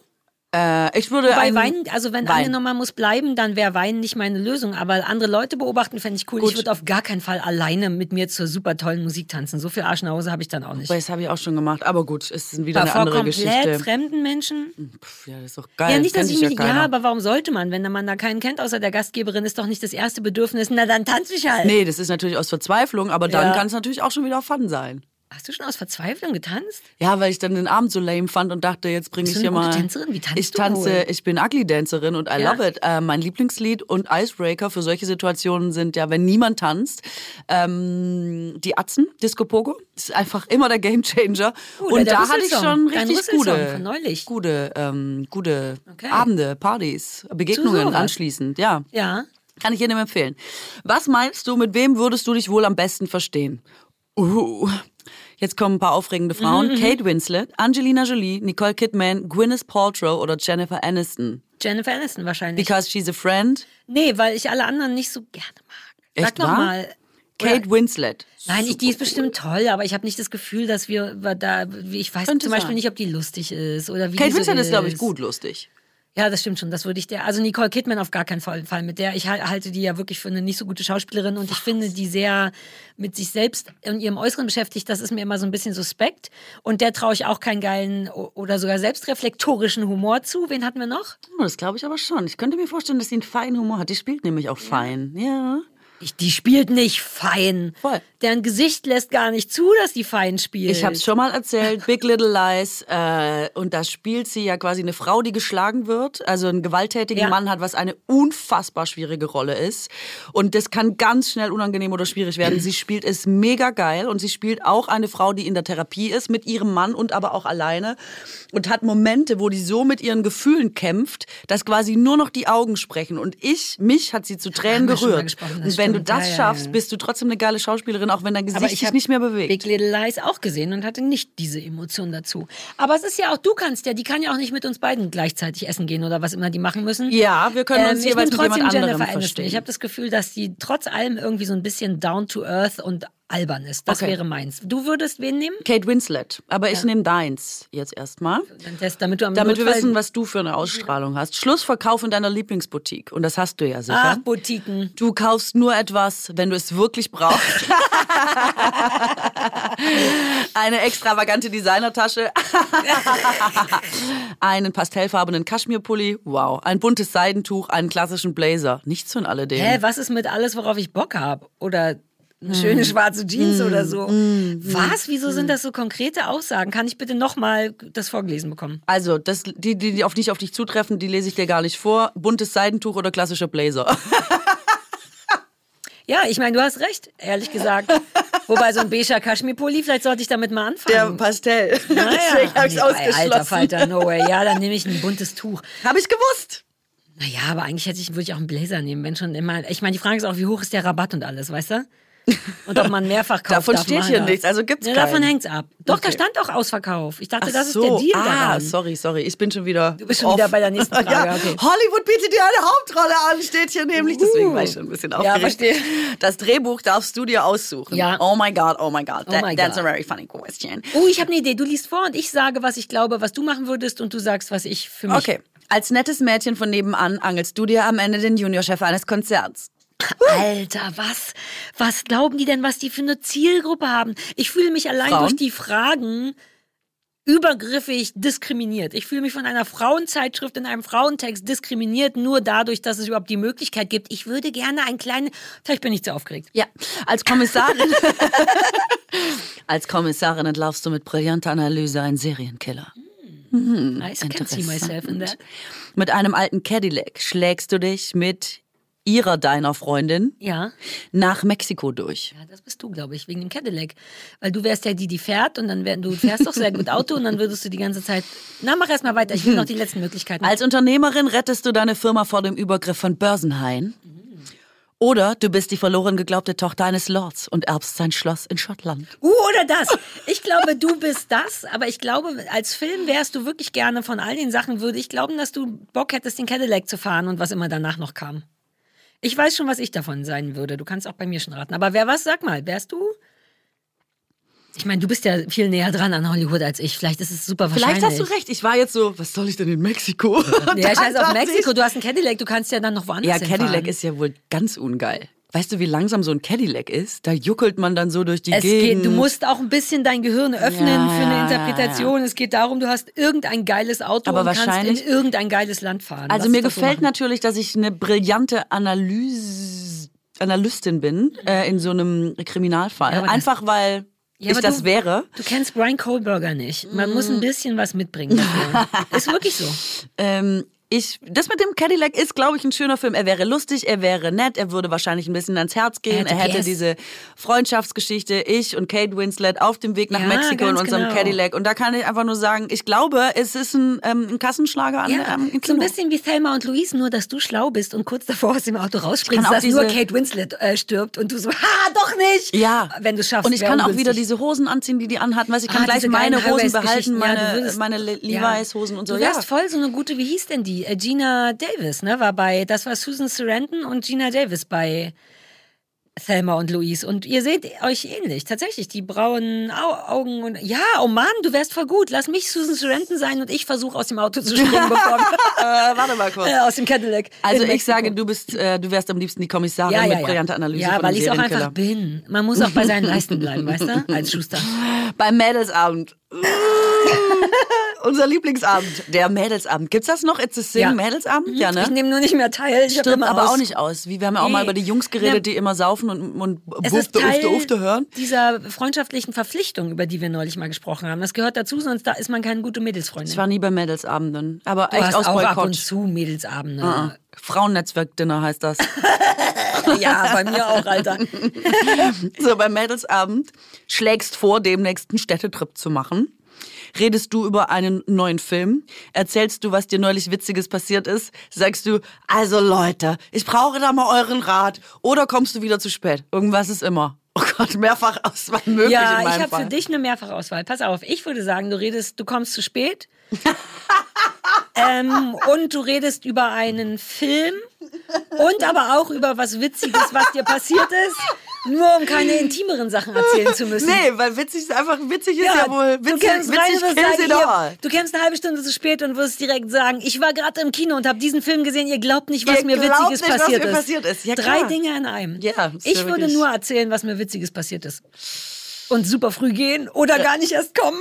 Äh, ich würde Bei einen- Wein, also wenn Wein. eine Nummer muss bleiben, dann wäre Wein nicht meine Lösung. Aber andere Leute beobachten fände ich cool. Gut. Ich würde auf gar keinen Fall alleine mit mir zur super tollen Musik tanzen. So viel Arsch nach Hause habe ich dann auch nicht. Aber Das habe ich auch schon gemacht. Aber gut, es ist wieder Aber eine andere komplett Geschichte. fremden Menschen? Pff, ja, das ist doch geil. Ja, nicht, dass ich mich. ja, Ja, aber warum sollte man, wenn man da keinen kennt, außer der Gastgeberin, ist doch nicht das erste Bedürfnis. Na, dann tanze ich halt. Nee, das ist natürlich aus Verzweiflung, aber dann Ja. kann es natürlich auch schon wieder Fun sein. Hast du schon aus Verzweiflung getanzt? Ja, weil ich dann den Abend so lame fand und dachte, jetzt bringe ich hier mal. Tänzerin? Wie tanzt ich tanze, wohl? ich bin Ugly-Dancerin und I Ja? love it. Äh, mein Lieblingslied und Icebreaker für solche Situationen sind ja, wenn niemand tanzt, ähm, die Atzen, Disco Pogo. Das ist einfach immer der Gamechanger. Oh, und da hatte ich schon richtig gute, neulich. gute, ähm, gute Okay. Abende, Partys, Begegnungen sowas. anschließend. Ja. Ja. Kann ich jedem empfehlen. Was meinst du, mit wem würdest du dich wohl am besten verstehen? Uh, jetzt kommen ein paar aufregende Frauen. Kate Winslet, Angelina Jolie, Nicole Kidman, Gwyneth Paltrow oder Jennifer Aniston. Jennifer Aniston wahrscheinlich. Because she's a friend. nee, weil ich alle anderen nicht so gerne mag. Sag Echt noch wahr? mal. Kate Winslet. Nein, ich, die ist bestimmt toll, aber ich habe nicht das Gefühl, dass wir da, ich weiß Könnte zum Beispiel sein. nicht, ob die lustig ist oder wie Kate so Winslet ist, glaube ich, gut lustig. Ja, das stimmt schon. Das würde ich der. Also Nicole Kidman auf gar keinen Fall. Mit der ich hal- halte die ja wirklich für eine nicht so gute Schauspielerin und ich finde die sehr mit sich selbst und ihrem Äußeren beschäftigt. Das ist mir immer so ein bisschen suspekt. Und der traue ich auch keinen geilen oder sogar selbstreflektorischen Humor zu. Wen hatten wir noch? Oh, das glaube ich aber schon. Ich könnte mir vorstellen, dass sie einen feinen Humor hat. Die spielt nämlich auch fein. Ja. Ich, die spielt nicht fein. Voll. Deren Gesicht lässt gar nicht zu, dass die fein spielt. Ich habe es schon mal erzählt, Big Little Lies. Äh, und da spielt sie ja quasi eine Frau, die geschlagen wird. Also einen gewalttätigen Ja. Mann hat, was eine unfassbar schwierige Rolle ist. Und das kann ganz schnell unangenehm oder schwierig werden. Sie spielt es mega geil und sie spielt auch eine Frau, die in der Therapie ist, mit ihrem Mann und aber auch alleine. Und hat Momente, wo die so mit ihren Gefühlen kämpft, dass quasi nur noch die Augen sprechen. Und ich, mich hat sie zu Tränen gerührt. das Und wenn du stimmt. das Ja, ja, schaffst, ja. bist du trotzdem eine geile Schauspielerin, auch wenn dein Gesicht sich nicht mehr bewegt. Big Little Lies auch gesehen und hatte nicht diese Emotion dazu. Aber es ist ja auch, du kannst ja, die kann ja auch nicht mit uns beiden gleichzeitig essen gehen oder was immer die machen müssen. Ja, wir können uns Ähm, jeweils mit jemand anderem Jennifer verstehen. Ich habe das Gefühl, dass die trotz allem irgendwie so ein bisschen down to earth und albern ist. Das Okay. wäre meins. Du würdest wen nehmen? Kate Winslet. Aber ich nehme deins jetzt erstmal. Damit du am Damit wir wissen, was du für eine Ausstrahlung hast. Schlussverkauf in deiner Lieblingsboutique. Und das hast du ja sicher. Ach, Boutiquen. Du kaufst nur etwas, wenn du es wirklich brauchst. Eine extravagante Designertasche. Einen pastellfarbenen Kaschmirpulli. Wow. Ein buntes Seidentuch. Einen klassischen Blazer. Nichts von alledem. Hä, was ist mit alles, worauf ich Bock habe? Oder. Eine schöne schwarze Jeans oder so. Was? Wieso sind das so konkrete Aussagen? Kann ich bitte nochmal das vorgelesen bekommen? Also, das, die, die, auf dich auf dich zutreffen, die lese ich dir gar nicht vor. Buntes Seidentuch oder klassischer Blazer. Ja, ich meine, du hast recht, ehrlich gesagt. Wobei so ein beiger Kaschmirpulli, vielleicht sollte ich damit mal Der anfangen. Pastell. naja. Deswegen habe ich Nee, ausgeschlossen. Alter Falter, no way. Ja, dann nehme ich ein buntes Tuch. Habe ich gewusst. Naja, aber eigentlich hätte ich, würde ich auch einen Blazer nehmen, wenn schon immer. Ich meine, die Frage ist auch, wie hoch ist der Rabatt und alles, weißt du? Und ob man mehrfach kauft. Davon steht hier das. nichts, also gibt's ja, Davon hängt's ab. Doch, da Okay. stand auch Ausverkauf. Ich dachte, Ach das ist so. der Deal ah, daran. sorry, sorry. Ich bin schon wieder. Du bist schon wieder bei der nächsten Frage, ja. okay. Hollywood bietet dir eine Hauptrolle an, steht hier nämlich. Deswegen war ich schon ein bisschen aufgeregt. verstehe. Das Drehbuch darfst du dir aussuchen. Ja. Oh my God, oh my God. Oh That, my that's God. a very funny question. Oh, ich habe eine Idee. Du liest vor und ich sage, was ich glaube, was du machen würdest und du sagst, was ich für mich. Okay. Als nettes Mädchen von nebenan angelst du dir am Ende den Juniorchef eines Konzerns. Alter, was? Was glauben die denn, was die für eine Zielgruppe haben? Ich fühle mich allein Frauen? durch die Fragen übergriffig diskriminiert. Ich fühle mich von einer Frauenzeitschrift in einem Frauentext diskriminiert, nur dadurch, dass es überhaupt die Möglichkeit gibt. Ich würde gerne einen kleinen. Vielleicht bin ich zu aufgeregt. Ja, als Kommissarin. als Kommissarin entlarvst du mit brillanter Analyse einen Serienkiller. I can see myself in that. Mit einem alten Cadillac schlägst du dich mit ihrer deiner Freundin Ja. nach Mexiko durch. Ja, das bist du, glaube ich, wegen dem Cadillac. Weil du wärst ja die, die fährt und dann wär, du fährst doch sehr gut Auto und dann würdest du die ganze Zeit. Na, mach erst mal weiter. Ich will noch die letzten Möglichkeiten. Als Unternehmerin rettest du deine Firma vor dem Übergriff von Börsenhaien. Oder du bist die verloren geglaubte Tochter eines Lords und erbst sein Schloss in Schottland. Uh, oder das. Ich glaube, du bist das, aber ich glaube, als Film wärst du wirklich gerne von all den Sachen, würde ich glauben, dass du Bock hättest, den Cadillac zu fahren und was immer danach noch kam. Ich weiß schon, was ich davon sein würde. Du kannst auch bei mir schon raten. Aber wer was? Sag mal, wärst du? Ich meine, du bist ja viel näher dran an Hollywood als ich. Vielleicht ist es super wahrscheinlich. Vielleicht hast du recht. Ich war jetzt so, was soll ich denn in Mexiko? Ja, dann scheiß auf Mexiko. ich- Du hast einen Cadillac. Du kannst ja dann noch woanders Ja. Cadillac ist ja wohl ganz ungeil. Weißt du, wie langsam so ein Cadillac ist? Da juckelt man dann so durch die Es Gegend. geht, du musst auch ein bisschen dein Gehirn öffnen Ja, für eine ja, Interpretation. Es geht darum, du hast irgendein geiles Auto Aber und kannst wahrscheinlich- in irgendein geiles Land fahren. Also Lass mir so gefällt machen. natürlich, dass ich eine brillante Analyse, Analystin bin äh, in so einem Kriminalfall. Ja, Einfach weil ich aber das du, wäre. Du kennst Brian Kohlberger nicht. Man muss ein bisschen was mitbringen ist wirklich so. Ähm, ich, das mit dem Cadillac ist, glaube ich, ein schöner Film. Er wäre lustig, er wäre nett, er würde wahrscheinlich ein bisschen ans Herz gehen. Er Er hätte hätte PS. diese Freundschaftsgeschichte, ich und Kate Winslet auf dem Weg nach Ja, Mexiko in unserem genau. Cadillac. Und da kann ich einfach nur sagen, ich glaube, es ist ein, ähm, ein Kassenschlager an Ja, ähm, im so ein bisschen wie Thelma und Louise, nur dass du schlau bist und kurz davor aus dem Auto rausspringst, dass nur diese- Kate Winslet äh, stirbt und du so, ha, doch nicht! Ja. Wenn du schaffst. Und ich kann auch wieder diese Hosen anziehen, die die anhatten. Weißt, ich kann Ah, gleich meine Hosen behalten, Ja, meine, du würdest- meine Le- Levi's-Hosen und so. Du Ja. wärst voll so eine gute, wie hieß denn die? Äh, Gina Davis, ne? War bei, das war Susan Sarandon und Gina Davis bei Thelma und Louise. Und ihr seht euch ähnlich. Tatsächlich, die braunen Au Augen und. Ja, oh Mann, du wärst voll gut. Lass mich Susan Sarandon sein und ich versuche aus dem Auto zu springen, bevor Äh, warte mal kurz. äh, aus dem Cadillac. Also ich sage, du bist, äh, du wärst am liebsten die Kommissarin ja, ja, mit ja. brillanter Analyse Ja, weil ich auch einfach bin. Man muss auch bei seinen Leisten bleiben, weißt du? Als Schuster. Beim Mädelsabend. Unser Lieblingsabend, der Mädelsabend. Gibt's das noch? It's a Sing Ja. Mhm. Mädelsabend? Ja, ne? Ich nehme nur nicht mehr teil. Ich Stimmt aber aus. auch nicht aus. Wie wir haben ja auch mal über die Jungs geredet, Ja. die immer saufen und, und ist ufte, ufte, hören. dieser freundschaftlichen Verpflichtung, über die wir neulich mal gesprochen haben. Das gehört dazu, sonst da ist man keine gute Mädelsfreundin. Ich war nie bei Mädelsabenden, aber du echt hast aus auch ab und zu Mädelsabende. Ah, Frauennetzwerk-Dinner heißt das. Ja, bei mir auch, Alter. so, beim Mädelsabend schlägst vor, demnächst einen Städtetrip zu machen. Redest du über einen neuen Film? Erzählst du, was dir neulich Witziges passiert ist? Sagst du, also Leute, ich brauche da mal euren Rat. Oder kommst du wieder zu spät? Irgendwas ist immer. Oh Gott, mehrfach Auswahl möglich Ja, in ich meinem habe Fall. für dich eine Mehrfachauswahl. Pass auf, ich würde sagen, du redest, du kommst zu spät. ähm, und du redest über einen Film und aber auch über was Witziges, was dir passiert ist, nur um keine intimeren Sachen erzählen zu müssen. Nee, weil witzig ist einfach, witzig ist ja, wohl, du witzig, kämst rein witzig kills sagen, ihr, du kämst eine halbe Stunde zu spät und wirst direkt sagen, ich war gerade im Kino und habe diesen Film gesehen, ihr glaubt nicht, was Ihr mir Witziges nicht, was passiert mir ist. passiert ist. Ja, Drei klar. Dinge in einem. Ja, ich ja würde nur erzählen, was mir Witziges passiert ist. Und super früh gehen oder gar nicht erst kommen.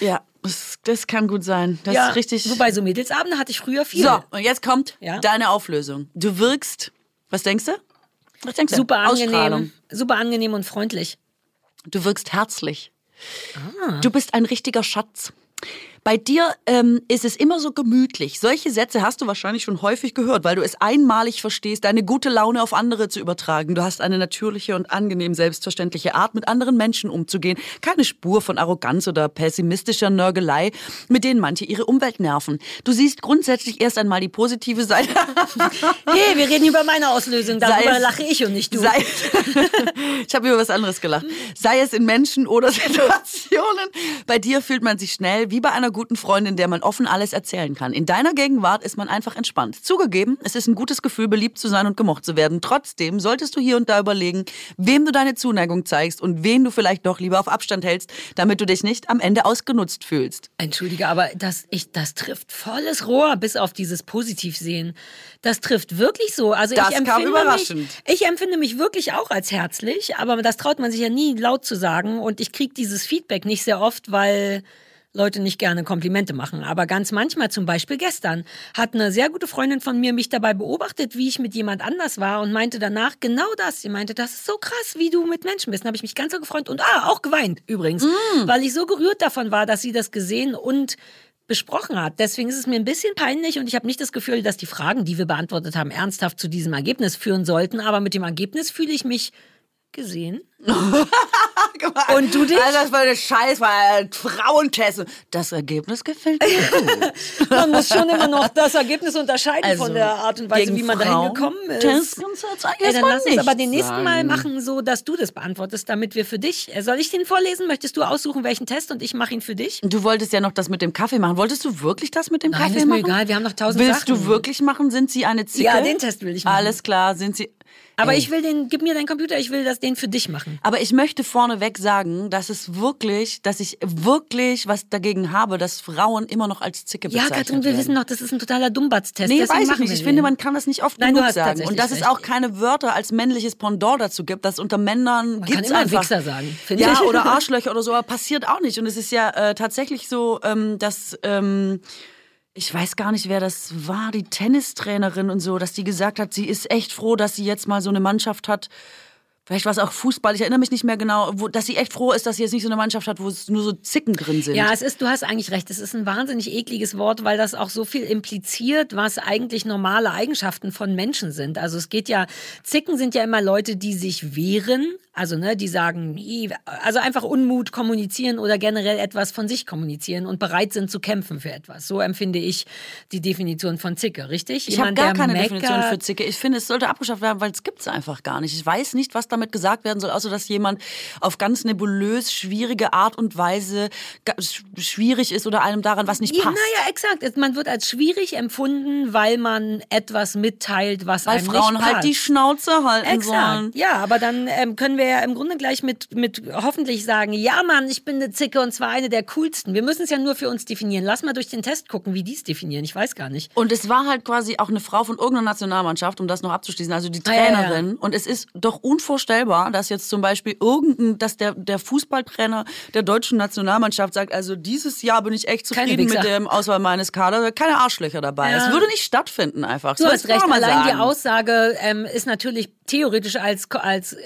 Ja, das, das kann gut sein. Das ja, ist richtig. Wobei so Mädelsabende hatte ich früher viel. So, und jetzt kommt Ja. deine Auflösung. Du wirkst, was denkst du? Was denkst du? Super angenehm, super angenehm und freundlich. Du wirkst herzlich. Ah. Du bist ein richtiger Schatz. Bei dir ähm, ist es immer so gemütlich. Solche Sätze hast du wahrscheinlich schon häufig gehört, weil du es einmalig verstehst, deine gute Laune auf andere zu übertragen. Du hast eine natürliche und angenehm selbstverständliche Art, mit anderen Menschen umzugehen. Keine Spur von Arroganz oder pessimistischer Nörgelei, mit denen manche ihre Umwelt nerven. Du siehst grundsätzlich erst einmal die positive Seite. Hey, wir reden über meine Auslösung. Darüber es- lache ich und nicht du. Sei, ich habe über was anderes gelacht. Sei es in Menschen oder Situationen. Bei dir fühlt man sich schnell wie bei einer guten Freundin, der man offen alles erzählen kann. In deiner Gegenwart ist man einfach entspannt. Zugegeben, es ist ein gutes Gefühl, beliebt zu sein und gemocht zu werden. Trotzdem solltest du hier und da überlegen, wem du deine Zuneigung zeigst und wen du vielleicht doch lieber auf Abstand hältst, damit du dich nicht am Ende ausgenutzt fühlst. Entschuldige, aber das, ich, das trifft volles Rohr, bis auf dieses Positivsehen. Das trifft wirklich so. Also Das ich kam überraschend. Mich, ich empfinde mich wirklich auch als herzlich, aber das traut man sich ja nie laut zu sagen. Und ich kriege dieses Feedback nicht sehr oft, weil Leute nicht gerne Komplimente machen. Aber ganz manchmal, zum Beispiel gestern, hat eine sehr gute Freundin von mir mich dabei beobachtet, wie ich mit jemand anders war und meinte danach genau das. Sie meinte, das ist so krass, wie du mit Menschen bist. Dann habe ich mich ganz so gefreut und ah, auch geweint übrigens, Mm. weil ich so gerührt davon war, dass sie das gesehen und besprochen hat. Deswegen ist es mir ein bisschen peinlich und ich habe nicht das Gefühl, dass die Fragen, die wir beantwortet haben, ernsthaft zu diesem Ergebnis führen sollten. Aber mit dem Ergebnis fühle ich mich gesehen. Und du dich? Also das war eine Scheiß, war ein Frauentest. Das Ergebnis gefällt mir gut. Man muss schon immer noch das Ergebnis unterscheiden Also, von der Art und Weise, wie man dahin gekommen ist. Frauentest kannst du jetzt Ey, dann mal lass uns nicht aber den nächsten Mal sagen. machen, so dass du das beantwortest, damit wir für dich. äh, Soll ich den vorlesen? Möchtest du aussuchen, welchen Test und ich mache ihn für dich? Du wolltest ja noch das mit dem Kaffee machen. Wolltest du wirklich das mit dem Nein, Kaffee ist mir machen? egal, wir haben noch tausend Willst Sachen. du wirklich machen? Sind sie eine Zicke? Ja, den Test will ich machen. Alles klar, sind sie. Aber Ey. ich will den, gib mir deinen Computer, ich will das den für dich machen. Aber ich möchte vorneweg sagen, dass es wirklich, dass ich wirklich was dagegen habe, dass Frauen immer noch als Zicke Ja, bezeichnet Katrin, wir werden. wissen doch, das ist ein totaler Dummbatz-Test. Nee, deswegen weiß ich nicht. Ich finde, man kann das nicht oft Nein, genug sagen. Und dass es auch keine Wörter als männliches Pendant dazu gibt, dass unter Männern kann immer einfach Wichser sagen, finde ja, ich. oder Arschlöcher oder so, aber passiert auch nicht. Und es ist ja äh, tatsächlich so, ähm, dass ähm, ich weiß gar nicht, wer das war, die Tennistrainerin und so, dass die gesagt hat, sie ist echt froh, dass sie jetzt mal so eine Mannschaft hat, Vielleicht war es auch Fußball, ich erinnere mich nicht mehr genau, wo, dass sie echt froh ist, dass sie jetzt nicht so eine Mannschaft hat, wo es nur so Zicken drin sind. Ja, es ist, du hast eigentlich recht, es ist ein wahnsinnig ekliges Wort, weil das auch so viel impliziert, was eigentlich normale Eigenschaften von Menschen sind. Also es geht ja, Zicken sind ja immer Leute, die sich wehren, also ne, die sagen, also einfach Unmut kommunizieren oder generell etwas von sich kommunizieren und bereit sind zu kämpfen für etwas. So empfinde ich die Definition von Zicke, richtig? Ich habe gar keine meckert, Definition für Zicke. Ich finde, es sollte abgeschafft werden, weil es gibt es einfach gar nicht. Ich weiß nicht, was damit gesagt werden soll, außer dass jemand auf ganz nebulös, schwierige Art und Weise schwierig ist oder einem daran was nicht passt. Naja, exakt. Man wird als schwierig empfunden, weil man etwas mitteilt, was weil einem Frauen nicht halt passt. die Schnauze halten exakt. sollen. Ja, aber dann ähm, können wir ja im Grunde gleich mit, mit hoffentlich sagen, ja Mann, ich bin eine Zicke und zwar eine der coolsten. Wir müssen es ja nur für uns definieren. Lass mal durch den Test gucken, wie die es definieren. Ich weiß gar nicht. Und es war halt quasi auch eine Frau von irgendeiner Nationalmannschaft, um das noch abzuschließen, also die Trainerin. Ja, ja. Und es ist doch unvorstellbar, dass jetzt zum Beispiel irgendein, dass der, der Fußballtrainer der deutschen Nationalmannschaft sagt, also dieses Jahr bin ich echt zufrieden mit dem Auswahl meines Kaders, keine Arschlöcher dabei. Es würde nicht stattfinden einfach. Du so hast recht, allein sagen. die Aussage ähm, ist natürlich theoretisch als, als äh,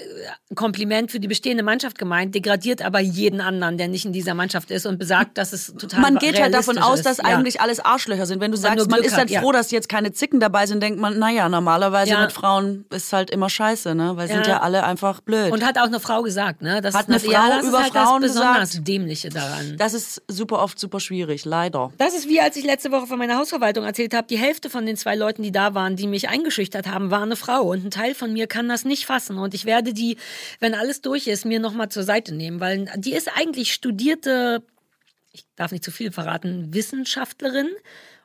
Kompliment für die bestehende Mannschaft gemeint, degradiert aber jeden anderen, der nicht in dieser Mannschaft ist und besagt, dass es total Man geht halt davon aus, dass ja. eigentlich alles Arschlöcher sind. Wenn du sagst, man ist halt hat, froh, ja. dass jetzt keine Zicken dabei sind, denkt man, naja, normalerweise ja. mit Frauen ist halt immer scheiße, ne? Weil sind ja alle einfach blöd. Und hat auch eine Frau gesagt, ne? Das hat eine das, Frau über halt Frauen das besonders gesagt. Dämliche daran. Das ist super oft super schwierig, leider. Das ist wie als ich letzte Woche von meiner Hausverwaltung erzählt habe, die Hälfte von den zwei Leuten, die da waren, die mich eingeschüchtert haben, war eine Frau. Und ein Teil von mir kann das nicht fassen. Und ich werde die, wenn alles durch ist, mir nochmal zur Seite nehmen, weil die ist eigentlich studierte, ich darf nicht zu viel verraten, Wissenschaftlerin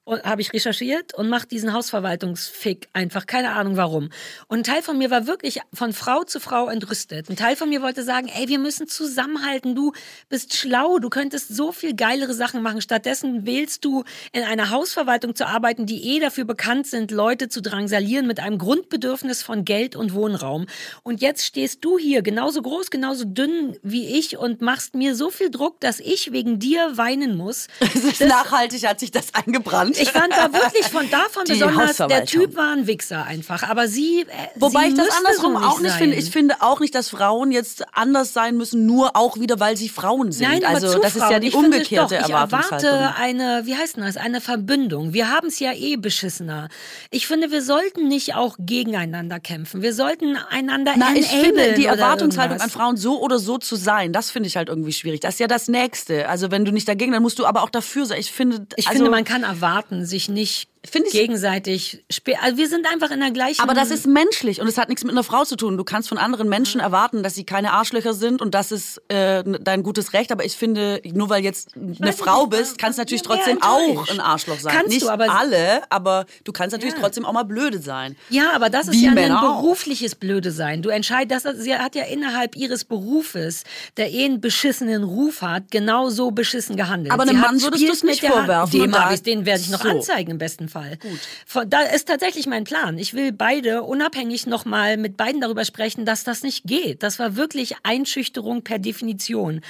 habe ich recherchiert und mache diesen Hausverwaltungsfick einfach. Keine Ahnung warum. Und ein Teil von mir war wirklich von Frau zu Frau entrüstet. Ein Teil von mir wollte sagen, ey, wir müssen zusammenhalten. Du bist schlau. Du könntest so viel geilere Sachen machen. Stattdessen wählst du in einer Hausverwaltung zu arbeiten, die eh dafür bekannt sind, Leute zu drangsalieren mit einem Grundbedürfnis von Geld und Wohnraum. Und jetzt stehst du hier genauso groß, genauso dünn wie ich und machst mir so viel Druck, dass ich wegen dir weinen muss. Es ist nachhaltig hat sich das eingebrannt. Ich fand da wirklich von davon die besonders, der Typ war ein Wichser einfach. Aber sie. Äh, Wobei sie ich das andersrum so auch nicht sein. finde. Ich finde auch nicht, dass Frauen jetzt anders sein müssen, nur auch wieder, weil sie Frauen sind. Nein, aber also zu das Frauen. ist ja die ich umgekehrte finde, doch, Erwartungshaltung. Ich erwarte eine, wie heißt denn das, eine Verbindung. Wir haben es ja eh beschissener. Ich finde, wir sollten nicht auch gegeneinander kämpfen. Wir sollten einander Na, ich finde die Erwartungshaltung an Frauen so oder so zu sein, das finde ich halt irgendwie schwierig. Das ist ja das Nächste. Also wenn du nicht dagegen, dann musst du aber auch dafür sein. Ich finde, Ich also, finde, man kann erwarten, sich nicht Finde ich- gegenseitig. Also wir sind einfach in der gleichen. Aber das ist menschlich und es hat nichts mit einer Frau zu tun. Du kannst von anderen Menschen erwarten, dass sie keine Arschlöcher sind und das ist äh, dein gutes Recht. Aber ich finde, nur weil jetzt eine Frau nicht, bist, kannst du natürlich trotzdem auch ein Arschloch sein. Kannst nicht du, aber- alle, aber du kannst natürlich Ja. trotzdem auch mal blöde sein. Ja, aber das ist Wie ja Männer ein auch. berufliches Blöde sein. Du entscheidest, das, sie hat ja innerhalb ihres Berufes, der eh einen beschissenen Ruf hat, genau so beschissen gehandelt. Aber einem Mann würdest spielt du's nicht Hand. vorwerfen Dem ich, den werde ich noch So. anzeigen im besten Fall. Gut. Von, da ist tatsächlich mein Plan. Ich will beide unabhängig nochmal mit beiden darüber sprechen, dass das nicht geht. Das war wirklich Einschüchterung per Definition.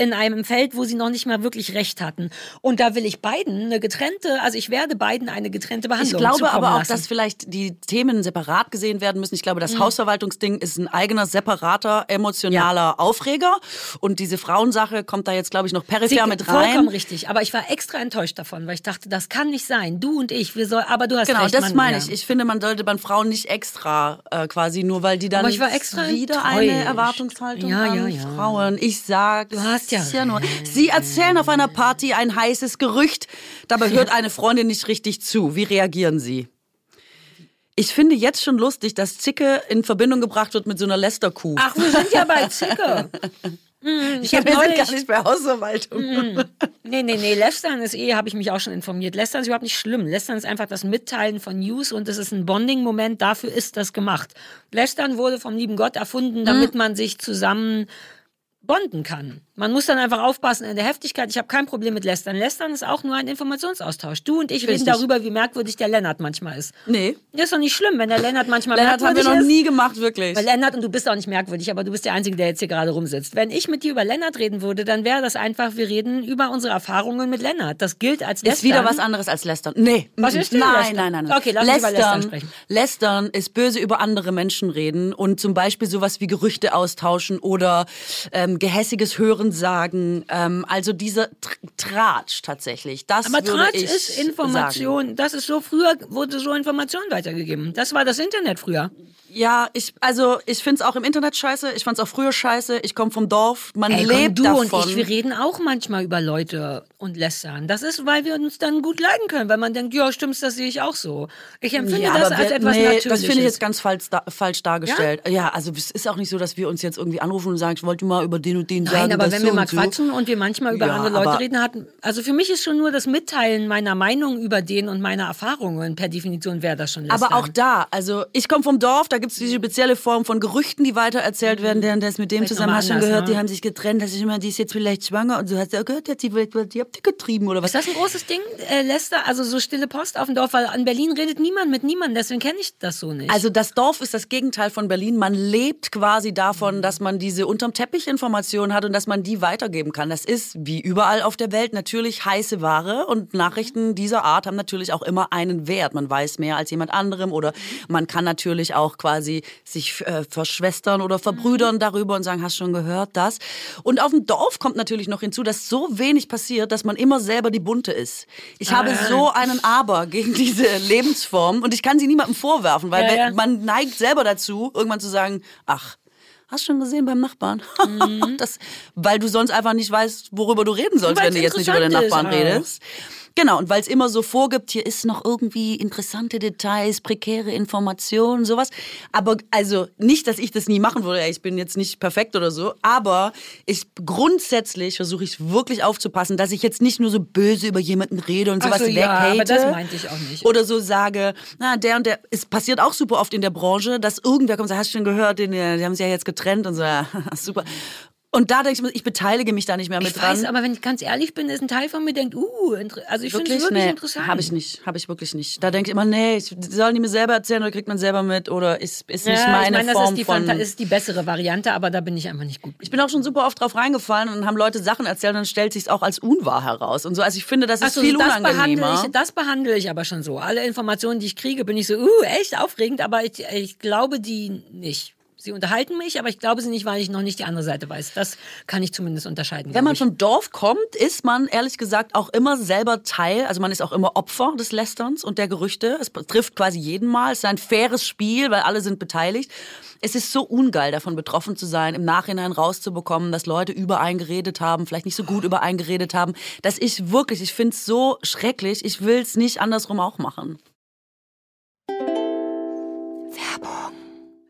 In einem Feld, wo sie noch nicht mal wirklich recht hatten. Und da will ich beiden eine getrennte, also ich werde beiden eine getrennte Ich Behandlung glaube zukommen aber auch, lassen. dass vielleicht die Themen separat gesehen werden müssen. Ich glaube, Mhm. das Hausverwaltungsding ist ein eigener, separater, emotionaler Aufreger. Und diese Frauensache kommt da jetzt, glaube ich, noch peripher Sie- mit rein. Vollkommen richtig. Aber ich war extra enttäuscht davon, weil ich dachte, das kann nicht sein. Du und ich, wir soll, aber du hast Genau, recht. das Mann, meine ja. ich. Ich finde, man sollte bei Frauen nicht extra äh, quasi nur, weil die dann Aber ich war extra wieder eine enttäuscht. Erwartungshaltung Ja, ja, ja. Frauen. Ich sag, Du hast ja ja nur. Sie erzählen auf einer Party ein heißes Gerücht, dabei hört eine Freundin nicht richtig zu. Wie reagieren Sie? Ich finde jetzt schon lustig, dass Zicke in Verbindung gebracht wird mit so einer Lästerkuh. Ach, wir sind ja bei Zicke. Hm, ich habe neulich, gar nicht bei Hausverwaltung. Nee, nee, nee, Lästern ist eh, habe ich mich auch schon informiert. Lästern ist überhaupt nicht schlimm. Lästern ist einfach das Mitteilen von News und es ist ein Bonding-Moment, dafür ist das gemacht. Lästern wurde vom lieben Gott erfunden, damit man sich zusammen bonden kann. Man muss dann einfach aufpassen in der Heftigkeit. Ich habe kein Problem mit Lästern. Lästern ist auch nur ein Informationsaustausch. Du und ich Richtig. reden darüber, wie merkwürdig der Lennart manchmal ist. Nee. Das ist doch nicht schlimm, wenn der Lennart manchmal Lennart haben wir merkwürdig noch ist. nie gemacht, wirklich. Weil Lennart, und du bist auch nicht merkwürdig, aber du bist der Einzige, der jetzt hier gerade rumsitzt. Wenn ich mit dir über Lennart reden würde, dann wäre das einfach, wir reden über unsere Erfahrungen mit Lennart. Das gilt als Lästern. Ist wieder was anderes als Lästern. Nee. Was ist denn nein, Lästern? nein, nein, nein. Okay, lass uns über Lästern sprechen. Lästern ist böse über andere Menschen reden und zum Beispiel sowas wie Gerüchte austauschen oder ähm, gehässiges Hören sagen. Ähm, also dieser Tr Tratsch tatsächlich. Das Aber Tratsch ist Information. Das ist so, früher wurde so Information weitergegeben. Das war das Internet früher. Ja, ich, also ich find's auch im Internet scheiße. Ich fand's auch früher scheiße. Ich komme vom Dorf. Man Ey, komm, lebt du davon. und ich, wir reden auch manchmal über Leute und lästern. Das ist, weil wir uns dann gut leiden können, weil man denkt, ja, stimmt's, das sehe ich auch so. Ich empfinde Ja, das als wer- etwas nee, Natürliches. Das finde ich jetzt ganz falsch, da, falsch dargestellt. Ja? also es ist auch nicht so, dass wir uns jetzt irgendwie anrufen und sagen, ich wollte mal über den und den sagen. Nein, aber das wenn so wir mal und so. quatschen und wir manchmal über Ja, andere Leute reden hatten, also für mich ist schon nur das Mitteilen meiner Meinung über den und meiner Erfahrungen per Definition wäre das schon lästern. Aber auch da, also ich komme vom Dorf, da gibt es diese spezielle Form von Gerüchten, die weitererzählt werden, der, der ist mit dem Vielleicht zusammen, hast schon anders, gehört, ne? die haben sich getrennt, das ist immer, die ist jetzt vielleicht schwanger und du hast ja gehört, die, hat die, die habt ihr getrieben oder was. Ist das ein großes Ding, äh, Lester? Also so stille Post auf dem Dorf, weil an Berlin redet niemand mit niemandem, deswegen kenne ich das so nicht. Also das Dorf ist das Gegenteil von Berlin. Man lebt quasi davon, dass man diese unterm Teppich Informationen hat und dass man die weitergeben kann. Das ist wie überall auf der Welt natürlich heiße Ware und Nachrichten dieser Art haben natürlich auch immer einen Wert. Man weiß mehr als jemand anderem oder man kann natürlich auch quasi sich äh, verschwestern oder verbrüdern darüber und sagen, hast schon gehört das? Und auf dem Dorf kommt natürlich noch hinzu, dass so wenig passiert, dass man immer selber die Bunte ist. Ich habe so einen Aber gegen diese Lebensform und ich kann sie niemandem vorwerfen, weil Ja, ja. man neigt selber dazu, irgendwann zu sagen, ach, hast schon gesehen beim Nachbarn? das, weil du sonst einfach nicht weißt, worüber du reden sollst, Und wenn weil's du jetzt nicht über den Nachbarn ist redest. Genau, und weil es immer so vorgibt, hier ist noch irgendwie interessante Details, prekäre Informationen, sowas. Aber also nicht, dass ich das nie machen würde, ich bin jetzt nicht perfekt oder so, aber ich grundsätzlich versuche ich wirklich aufzupassen, dass ich jetzt nicht nur so böse über jemanden rede und sowas so, ja, weghate. aber das meinte ich auch nicht. Oder so sage, na, der und der, es passiert auch super oft in der Branche, dass irgendwer kommt und sagt, hast du schon gehört, den, die haben sich ja jetzt getrennt und so, ja, super. Und da denke ich ich beteilige mich da nicht mehr mit ich dran. weiß, aber wenn ich ganz ehrlich bin, ist ein Teil von mir denkt, uh, also ich finde es wirklich nee, interessant. Habe ich nicht, habe ich wirklich nicht. Da denke ich immer, nee, ich, sollen die mir selber erzählen oder kriegt man selber mit oder ist, ist nicht ja, meine ich meine, das Form ist die, von... Fanta ist die bessere Variante, aber da bin ich einfach nicht gut. ich bin auch schon super oft drauf reingefallen und haben Leute Sachen erzählt und dann stellt sich auch als unwahr heraus und so. Also ich finde, das ist so, viel das behandle, unangenehmer. ich, das behandle ich aber schon so. Alle Informationen, die ich kriege, bin ich so, uh, echt aufregend, aber ich, ich glaube die nicht. Sie unterhalten mich, aber ich glaube sie nicht, weil ich noch nicht die andere Seite weiß. Das kann ich zumindest unterscheiden. Wenn man ich. vom Dorf kommt, ist man ehrlich gesagt auch immer selber Teil, also man ist auch immer Opfer des Lästerns und der Gerüchte. Es trifft quasi jeden Mal. Es ist ein faires Spiel, weil alle sind beteiligt. Es ist so ungeil, davon betroffen zu sein, im Nachhinein rauszubekommen, dass Leute über einen geredet haben, vielleicht nicht so gut über einen geredet haben, dass ich wirklich, ich finde es so schrecklich, ich will es nicht andersrum auch machen.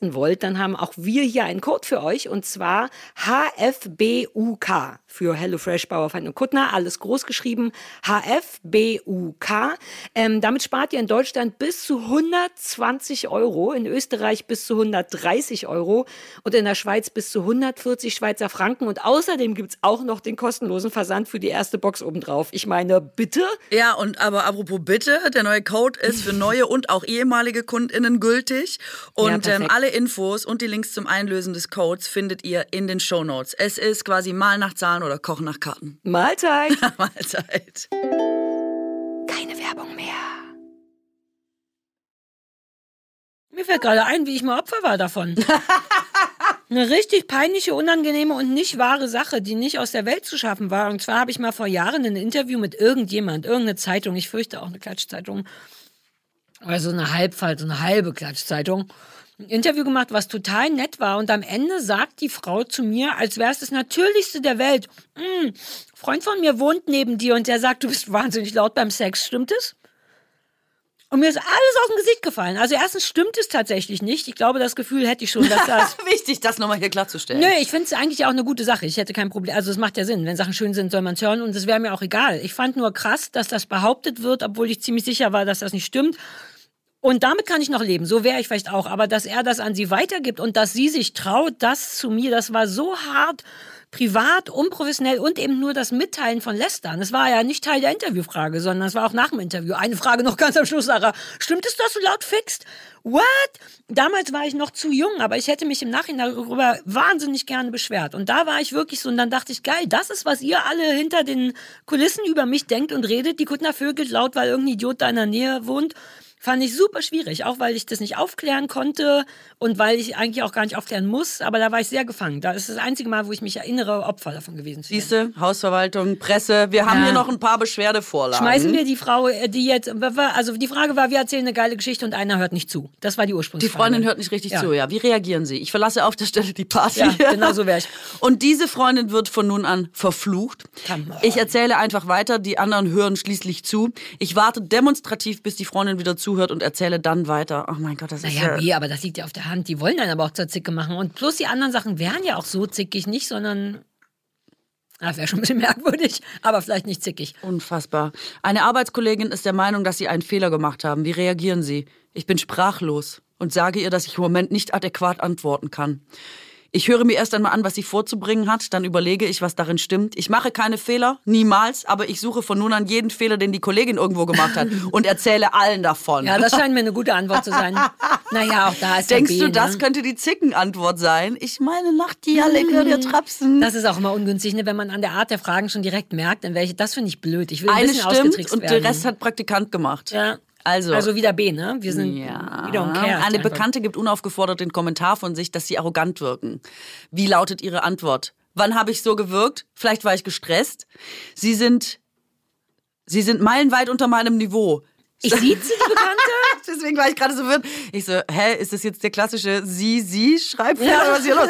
wollt, dann haben auch wir hier einen Code für euch und zwar HFBUK für HelloFresh, Bauerfeind und Kuttner. Alles groß geschrieben. HFBUK. Ähm, damit spart ihr in Deutschland bis zu 120 Euro, in Österreich bis zu 130 Euro und in der Schweiz bis zu 140 Schweizer Franken. Und außerdem gibt's auch noch den kostenlosen Versand für die erste Box obendrauf. Ich meine, bitte? Ja, und aber apropos bitte, der neue Code ist für neue und auch ehemalige KundInnen gültig. Und Ja, ähm, alle Infos und die Links zum Einlösen des Codes findet ihr in den Shownotes. Es ist quasi mal nach Zahlen oder Kochen nach Karten. Mahlzeit. Mahlzeit. Keine Werbung mehr. Mir fällt gerade ein, wie ich mal Opfer war davon. Eine richtig peinliche, unangenehme und nicht wahre Sache, die nicht aus der Welt zu schaffen war. Und zwar habe ich mal vor Jahren ein Interview mit irgendjemand, irgendeine Zeitung, ich fürchte auch eine Klatschzeitung, also eine Halbfalt, eine halbe Klatschzeitung, ein Interview gemacht, was total nett war. Und am Ende sagt die Frau zu mir, als wäre es das Natürlichste der Welt, "Mm, Freund von mir wohnt neben dir und der sagt, du bist wahnsinnig laut beim Sex. Stimmt es? Und mir ist alles aus dem Gesicht gefallen. Also erstens stimmt es tatsächlich nicht. Ich glaube, das Gefühl hätte ich schon, dass das... Wichtig, das nochmal hier klarzustellen. Nö, ich finde es eigentlich auch eine gute Sache. Ich hätte kein Problem. Also es macht ja Sinn. Wenn Sachen schön sind, soll man es hören und es wäre mir auch egal. Ich fand nur krass, dass das behauptet wird, obwohl ich ziemlich sicher war, dass das nicht stimmt. Und damit kann ich noch leben. So wäre ich vielleicht auch. Aber dass er das an sie weitergibt und dass sie sich traut, das zu mir, das war so hart, privat, unprofessionell und eben nur das Mitteilen von Lästern. Das war ja nicht Teil der Interviewfrage, sondern es war auch nach dem Interview. Eine Frage noch ganz am Schluss, Sarah. Stimmt es, dass du laut fixt? What? Damals war ich noch zu jung, aber ich hätte mich im Nachhinein darüber wahnsinnig gerne beschwert. Und da war ich wirklich so, und dann dachte ich, geil, das ist, was ihr alle hinter den Kulissen über mich denkt und redet. Die Kuttner vögelt laut, weil irgendein Idiot da in der Nähe wohnt. Fand ich super schwierig, auch weil ich das nicht aufklären konnte und weil ich eigentlich auch gar nicht aufklären muss. Aber da war ich sehr gefangen. Da ist das einzige Mal, wo ich mich erinnere, Opfer davon gewesen zu sein. Siehste, Hausverwaltung, Presse. Wir haben Ja. hier noch ein paar Beschwerdevorlagen. Schmeißen wir die Frau, äh, die jetzt, also die Frage war, wir erzählen eine geile Geschichte und einer hört nicht zu. Das war die Die Ursprungsfrage. Freundin hört nicht richtig Ja. zu, ja. Wie reagieren Sie? Ich verlasse auf der Stelle die Party. Ja, genau so wär ich. Und diese Freundin wird von nun an verflucht. Ich erzähle einfach weiter, die anderen hören schließlich zu. Ich warte demonstrativ, bis die Freundin wieder zuhört und erzähle dann weiter. Oh mein Gott, das ist Naja, ja... wie, aber das liegt ja auf der Hand. Die wollen einen aber auch zur Zicke machen. Und plus die anderen Sachen wären ja auch so zickig nicht, sondern. Das wäre schon ein bisschen merkwürdig, aber vielleicht nicht zickig. Unfassbar. Eine Arbeitskollegin ist der Meinung, dass Sie einen Fehler gemacht haben. Wie reagieren Sie? Ich bin sprachlos und sage ihr, dass ich im Moment nicht adäquat antworten kann. Ich höre mir erst einmal an, was sie vorzubringen hat, dann überlege ich, was darin stimmt. Ich mache keine Fehler, niemals, aber ich suche von nun an jeden Fehler, den die Kollegin irgendwo gemacht hat und erzähle allen davon. Ja, das scheint mir eine gute Antwort zu sein. Naja, auch da ist Denkst B, du, das ne? könnte die Zickenantwort sein? Ich meine, Nacht die alle hört ihr trapsen. Das ist auch immer ungünstig, ne, wenn man an der Art der Fragen schon direkt merkt, in welche. Das finde ich blöd. Ich will ein Eine bisschen stimmt ausgetrickst und werden. der Rest hat Praktikant gemacht. Ja. Also, Also wieder B, ne? Wir sind. Ja. We don't care. Eine. Bekannte gibt unaufgefordert den Kommentar von sich, dass sie arrogant wirken. Wie lautet ihre Antwort? Wann habe ich so gewirkt? Vielleicht war ich gestresst. Sie sind, sie sind meilenweit unter meinem Niveau. Ich sieze die Bekannte? Deswegen war ich gerade so wirr. Ich so, hä, ist das jetzt der klassische Sie, Sie Schreibfehler? Ja. oder Was ist hier los?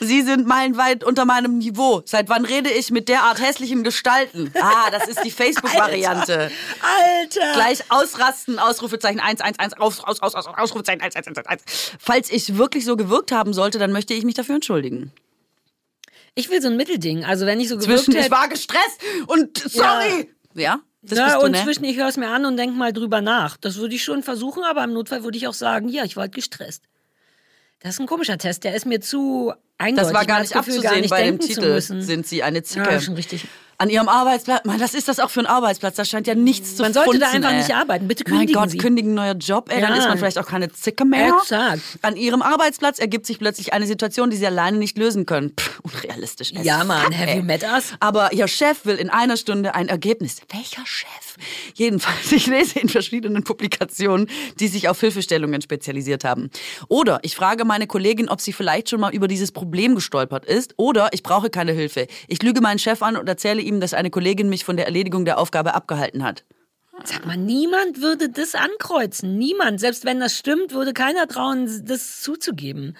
Sie sind meilenweit unter meinem Niveau. Seit wann rede ich mit derart hässlichen Gestalten? Ah, das ist die Facebook-Variante. Alter! Gleich ausrasten, Ausrufezeichen 111, aus, aus, aus, aus, Ausrufezeichen 1111. Falls ich wirklich so gewirkt haben sollte, dann möchte ich mich dafür entschuldigen. Ich will so ein Mittelding. Also wenn ich so gewirkt Zwischen, ich hätte. war gestresst und sorry. Ja, das ja, du, und ne? zwischen ich höre es mir an und denk mal drüber nach. Das würde ich schon versuchen, aber im Notfall würde ich auch sagen, ja, ich war halt gestresst. Das ist ein komischer Test, der ist mir zu eindeutig. Das war gar nicht abzusehen gar nicht bei dem Titel. Sind sie eine Zicke? Ja, schon richtig. An ihrem Arbeitsplatz, man, was ist das auch für ein Arbeitsplatz? Da scheint ja nichts zu Man sollte da funzen, einfach ey. nicht arbeiten. Bitte Mein kündigen Gott, Sie. kündigen neuer Job, ey, dann Ja. ist man vielleicht auch keine Zicke mehr. Exakt. An ihrem Arbeitsplatz ergibt sich plötzlich eine Situation, die sie alleine nicht lösen können. Pff, unrealistisch. as Ja, Mann, have ey. you met us? Aber ihr Chef will in einer Stunde ein Ergebnis. Welcher Chef? Jedenfalls, ich lese in verschiedenen Publikationen, die sich auf Hilfestellungen spezialisiert haben. Oder ich frage meine Kollegin, ob sie vielleicht schon mal über dieses Problem gestolpert ist. Oder ich brauche keine Hilfe. Ich lüge meinen Chef an und erzähle ihm, dass eine Kollegin mich von der Erledigung der Aufgabe abgehalten hat. Sag mal, niemand würde das ankreuzen. Niemand. Selbst wenn das stimmt, würde keiner trauen, das zuzugeben.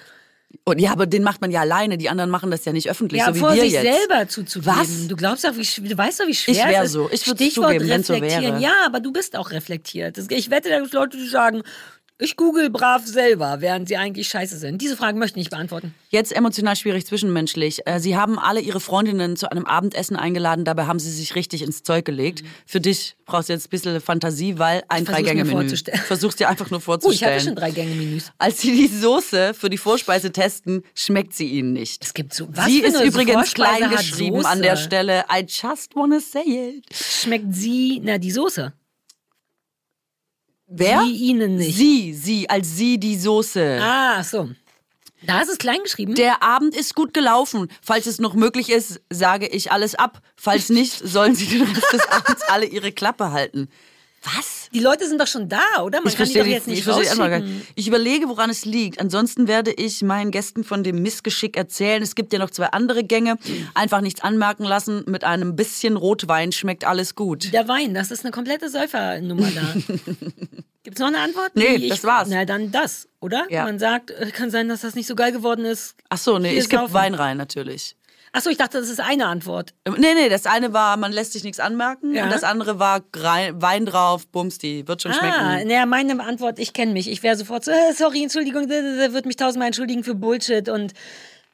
Und ja, aber den macht man ja alleine. Die anderen machen das ja nicht öffentlich, Ja, so wie vor wir sich jetzt. selber zuzugeben. Was? Du glaubst doch, wie, du weißt doch, wie schwer Ich wär es ist. so. Ich Stichwort zugeben, wenn's so reflektieren. wäre. Ja, aber du bist auch reflektiert. Ich wette, da gibt es Leute, die sagen, ich google brav selber, während sie eigentlich scheiße sind. Diese Fragen möchte ich nicht beantworten. Jetzt emotional schwierig zwischenmenschlich. Äh, Sie haben alle Ihre Freundinnen zu einem Abendessen eingeladen, dabei haben Sie sich richtig ins Zeug gelegt. Für dich brauchst du jetzt ein bisschen Fantasie, weil ein Mhm. Drei-Gänge-Menü. vorzustellen. Versuch's dir einfach nur Oh, ich vorzustellen. hatte schon drei Gänge-Menüs. Als Sie die Soße für die Vorspeise testen, schmeckt sie Ihnen nicht. Es gibt so was sie für ist eine übrigens klein geschrieben an der Stelle. I just wanna say it. Schmeckt sie, na, die Soße. Wer? Sie ihnen nicht. Sie, sie, als sie die Soße. Ah, so. Da ist es klein geschrieben. Der Abend ist gut gelaufen. Falls es noch möglich ist, sage ich alles ab. Falls nicht, sollen Sie den Rest des Abends alle Ihre Klappe halten. Was? die Leute sind doch schon da, oder? Man Ich kann die verstehe doch die- jetzt nicht ich. Ich überlege, woran es liegt. Ansonsten werde ich meinen Gästen von dem Missgeschick erzählen. Es gibt ja noch zwei andere Gänge. Einfach nichts anmerken lassen. Mit einem bisschen Rotwein schmeckt alles gut. Der Wein, das ist eine komplette Säufernummer da. Gibt es noch eine Antwort? Nee, Die das war's. Na, dann das, oder? Ja. Man sagt, äh, kann sein, dass das nicht so geil geworden ist. Ach so, nee, Viel ich gebe. Wein rein natürlich. Achso, ich dachte, das ist eine Antwort. Ähm, Nee, nee, das eine war, man lässt sich nichts anmerken. Ja. Und das andere war Wein drauf, Bumsti, wird schon Ah, schmecken. naja, meine Antwort, ich kenne mich. Ich wäre sofort so, äh, sorry, Entschuldigung, würde mich tausendmal entschuldigen für Bullshit und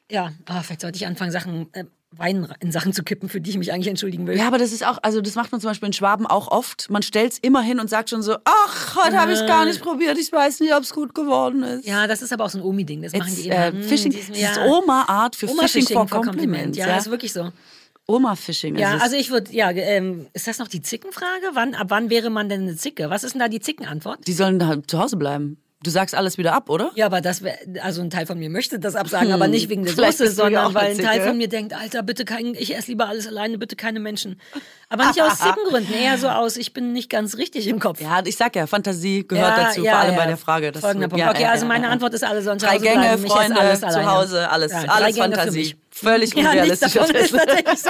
ja, ah, vielleicht sollte ich anfangen, Sachen, äh, Wein in Sachen zu kippen, für die ich mich eigentlich entschuldigen will. Ja, aber das ist auch, also das macht man zum Beispiel in Schwaben auch oft. Man stellt's immer hin und sagt schon so, ach, heute habe ich gar nicht probiert, ich weiß nicht, ob es gut geworden ist. Ja, das ist aber auch so ein Omi-Ding. Das machen It's, die immer. äh, Hm, Fishing, ist- das ist Oma-Art für Fishing, for Compliments. Ja, Ja, ist wirklich so. Oma-Fishing Ja, es. also ich würde, ja, ähm, ist das noch die Zickenfrage? Wann, ab wann wäre man denn eine Zicke? Was ist denn da die Zickenantwort? Die sollen da zu Hause bleiben. Du sagst alles wieder ab, oder? Ja, aber das wäre, also ein Teil von mir möchte das absagen, aber nicht wegen der Hm. Soße, sondern weil ein Teil von mir denkt, Alter, bitte kein, ich esse lieber alles alleine, bitte keine Menschen. Aber nicht aus Zickengründen, eher so aus, ich bin nicht ganz richtig im Kopf. Ja, ich sag ja, Fantasie gehört Ja, dazu, ja, vor allem ja. bei der Frage. dass Folgender Punkt. okay, also meine. Antwort ist alles sonst Drei Gänge, bleiben. Ich esse Freunde, zu. Hause, alles, alles Gänge Fantasie. Völlig Ja, nichts unrealistisch. davon ist tatsächlich so.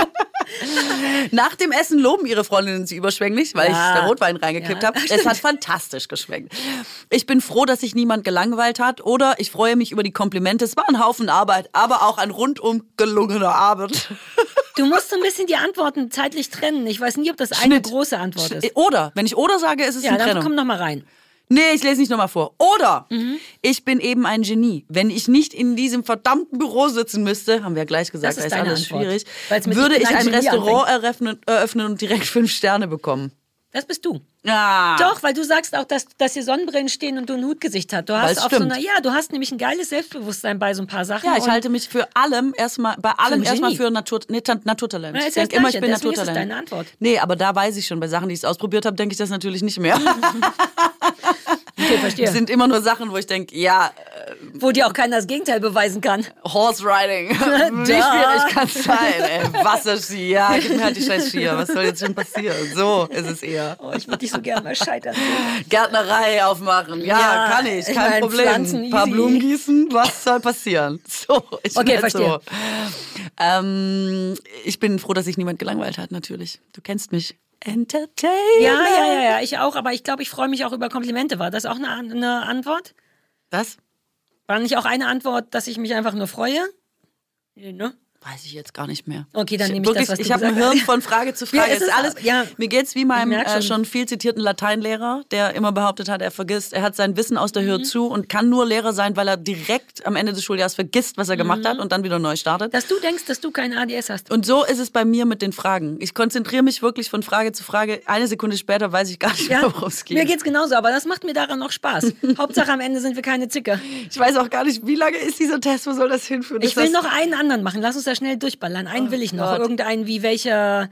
Nach dem Essen loben ihre Freundinnen sie überschwänglich, weil Ja. ich da Rotwein reingekippt Ja, habe. Es hat fantastisch geschmeckt. Ich bin froh, dass sich niemand gelangweilt hat oder ich freue mich über die Komplimente. Es war ein Haufen Arbeit, aber auch ein rundum gelungener Abend. Du musst so ein bisschen die Antworten zeitlich trennen. Ich weiß nie, ob das eine Schnitt. große Antwort ist. Oder, wenn ich oder sage, ist es Ja, eine dann Trennung. komm noch mal rein. Nee, ich lese nicht nochmal vor. Oder Mhm. ich bin eben ein Genie. Wenn ich nicht in diesem verdammten Büro sitzen müsste, haben wir ja gleich gesagt, Das ist da ist alles Antwort. schwierig, würde Ich ein Genie Restaurant eröffnen, eröffnen und direkt fünf Sterne bekommen. Das bist du. Ah. Doch, weil du sagst auch, dass, dass hier Sonnenbrillen stehen und du ein Hutgesicht hast. Du hast auch so stimmt. eine, ja, du hast nämlich ein geiles Selbstbewusstsein bei so ein paar Sachen. Ja, ich halte mich für allem erstmal, bei allem erstmal für Natur, nee, Naturtalent. Na, ich ist denke das immer, ich bin Deswegen ist es Naturtalent. deine Antwort. Nee, aber da weiß ich schon, bei Sachen, die ich ausprobiert habe, denke ich das natürlich nicht mehr. Okay, Das verstehe. sind immer nur Sachen, wo ich denke, ja, Wo dir auch keiner das Gegenteil beweisen kann. Horse Riding. Wie schwierig kann es sein? Ey, Wasserski, ja, gib mir halt die scheiß Skier. Was soll jetzt schon passieren? So ist es eher. Oh, ich würde dich so gerne mal scheitern. Gärtnerei aufmachen. Ja, Ja, kann ich, ich kein mein, Problem. Pflanzen, Ein paar. Blumen gießen, was soll passieren? So, ich bin Okay, halt verstehe. so. Ähm, ich bin froh, dass sich niemand gelangweilt hat, natürlich. Du kennst mich. Entertainment. Ja, ja, ja, ja, ich auch, aber ich glaube, ich freue mich auch über Komplimente. War das auch eine, eine Antwort? Was? War nicht auch eine Antwort, dass ich mich einfach nur freue? Nee, ne? Weiß ich jetzt gar nicht mehr. Okay, dann Ich- nehme ich wirklich, das, was Ich habe ein Hirn von Frage zu Ja, Frage. es es ist alles, ja. Mir geht's wie meinem äh, schon. schon viel zitierten Lateinlehrer, der immer behauptet hat, er vergisst, er hat sein Wissen aus der Mhm. Höhe zu und kann nur Lehrer sein, weil er direkt am Ende des Schuljahres vergisst, was er gemacht Mhm. hat und dann wieder neu startet. Dass du denkst, dass du kein ADS hast. Und so ist es bei mir mit den Fragen. Ich konzentriere mich wirklich von Frage zu Frage. Eine Sekunde später weiß ich gar nicht mehr, worum es geht. mir geht's genauso, aber das macht mir daran noch Spaß. Hauptsache am Ende sind wir keine Zicke. ich weiß auch gar nicht, wie lange ist dieser Test, wo soll das hinführen? Ich will das- noch einen anderen machen. Lass uns da schnell durchballern. Einen will ich noch. Gott. Irgendeinen wie welcher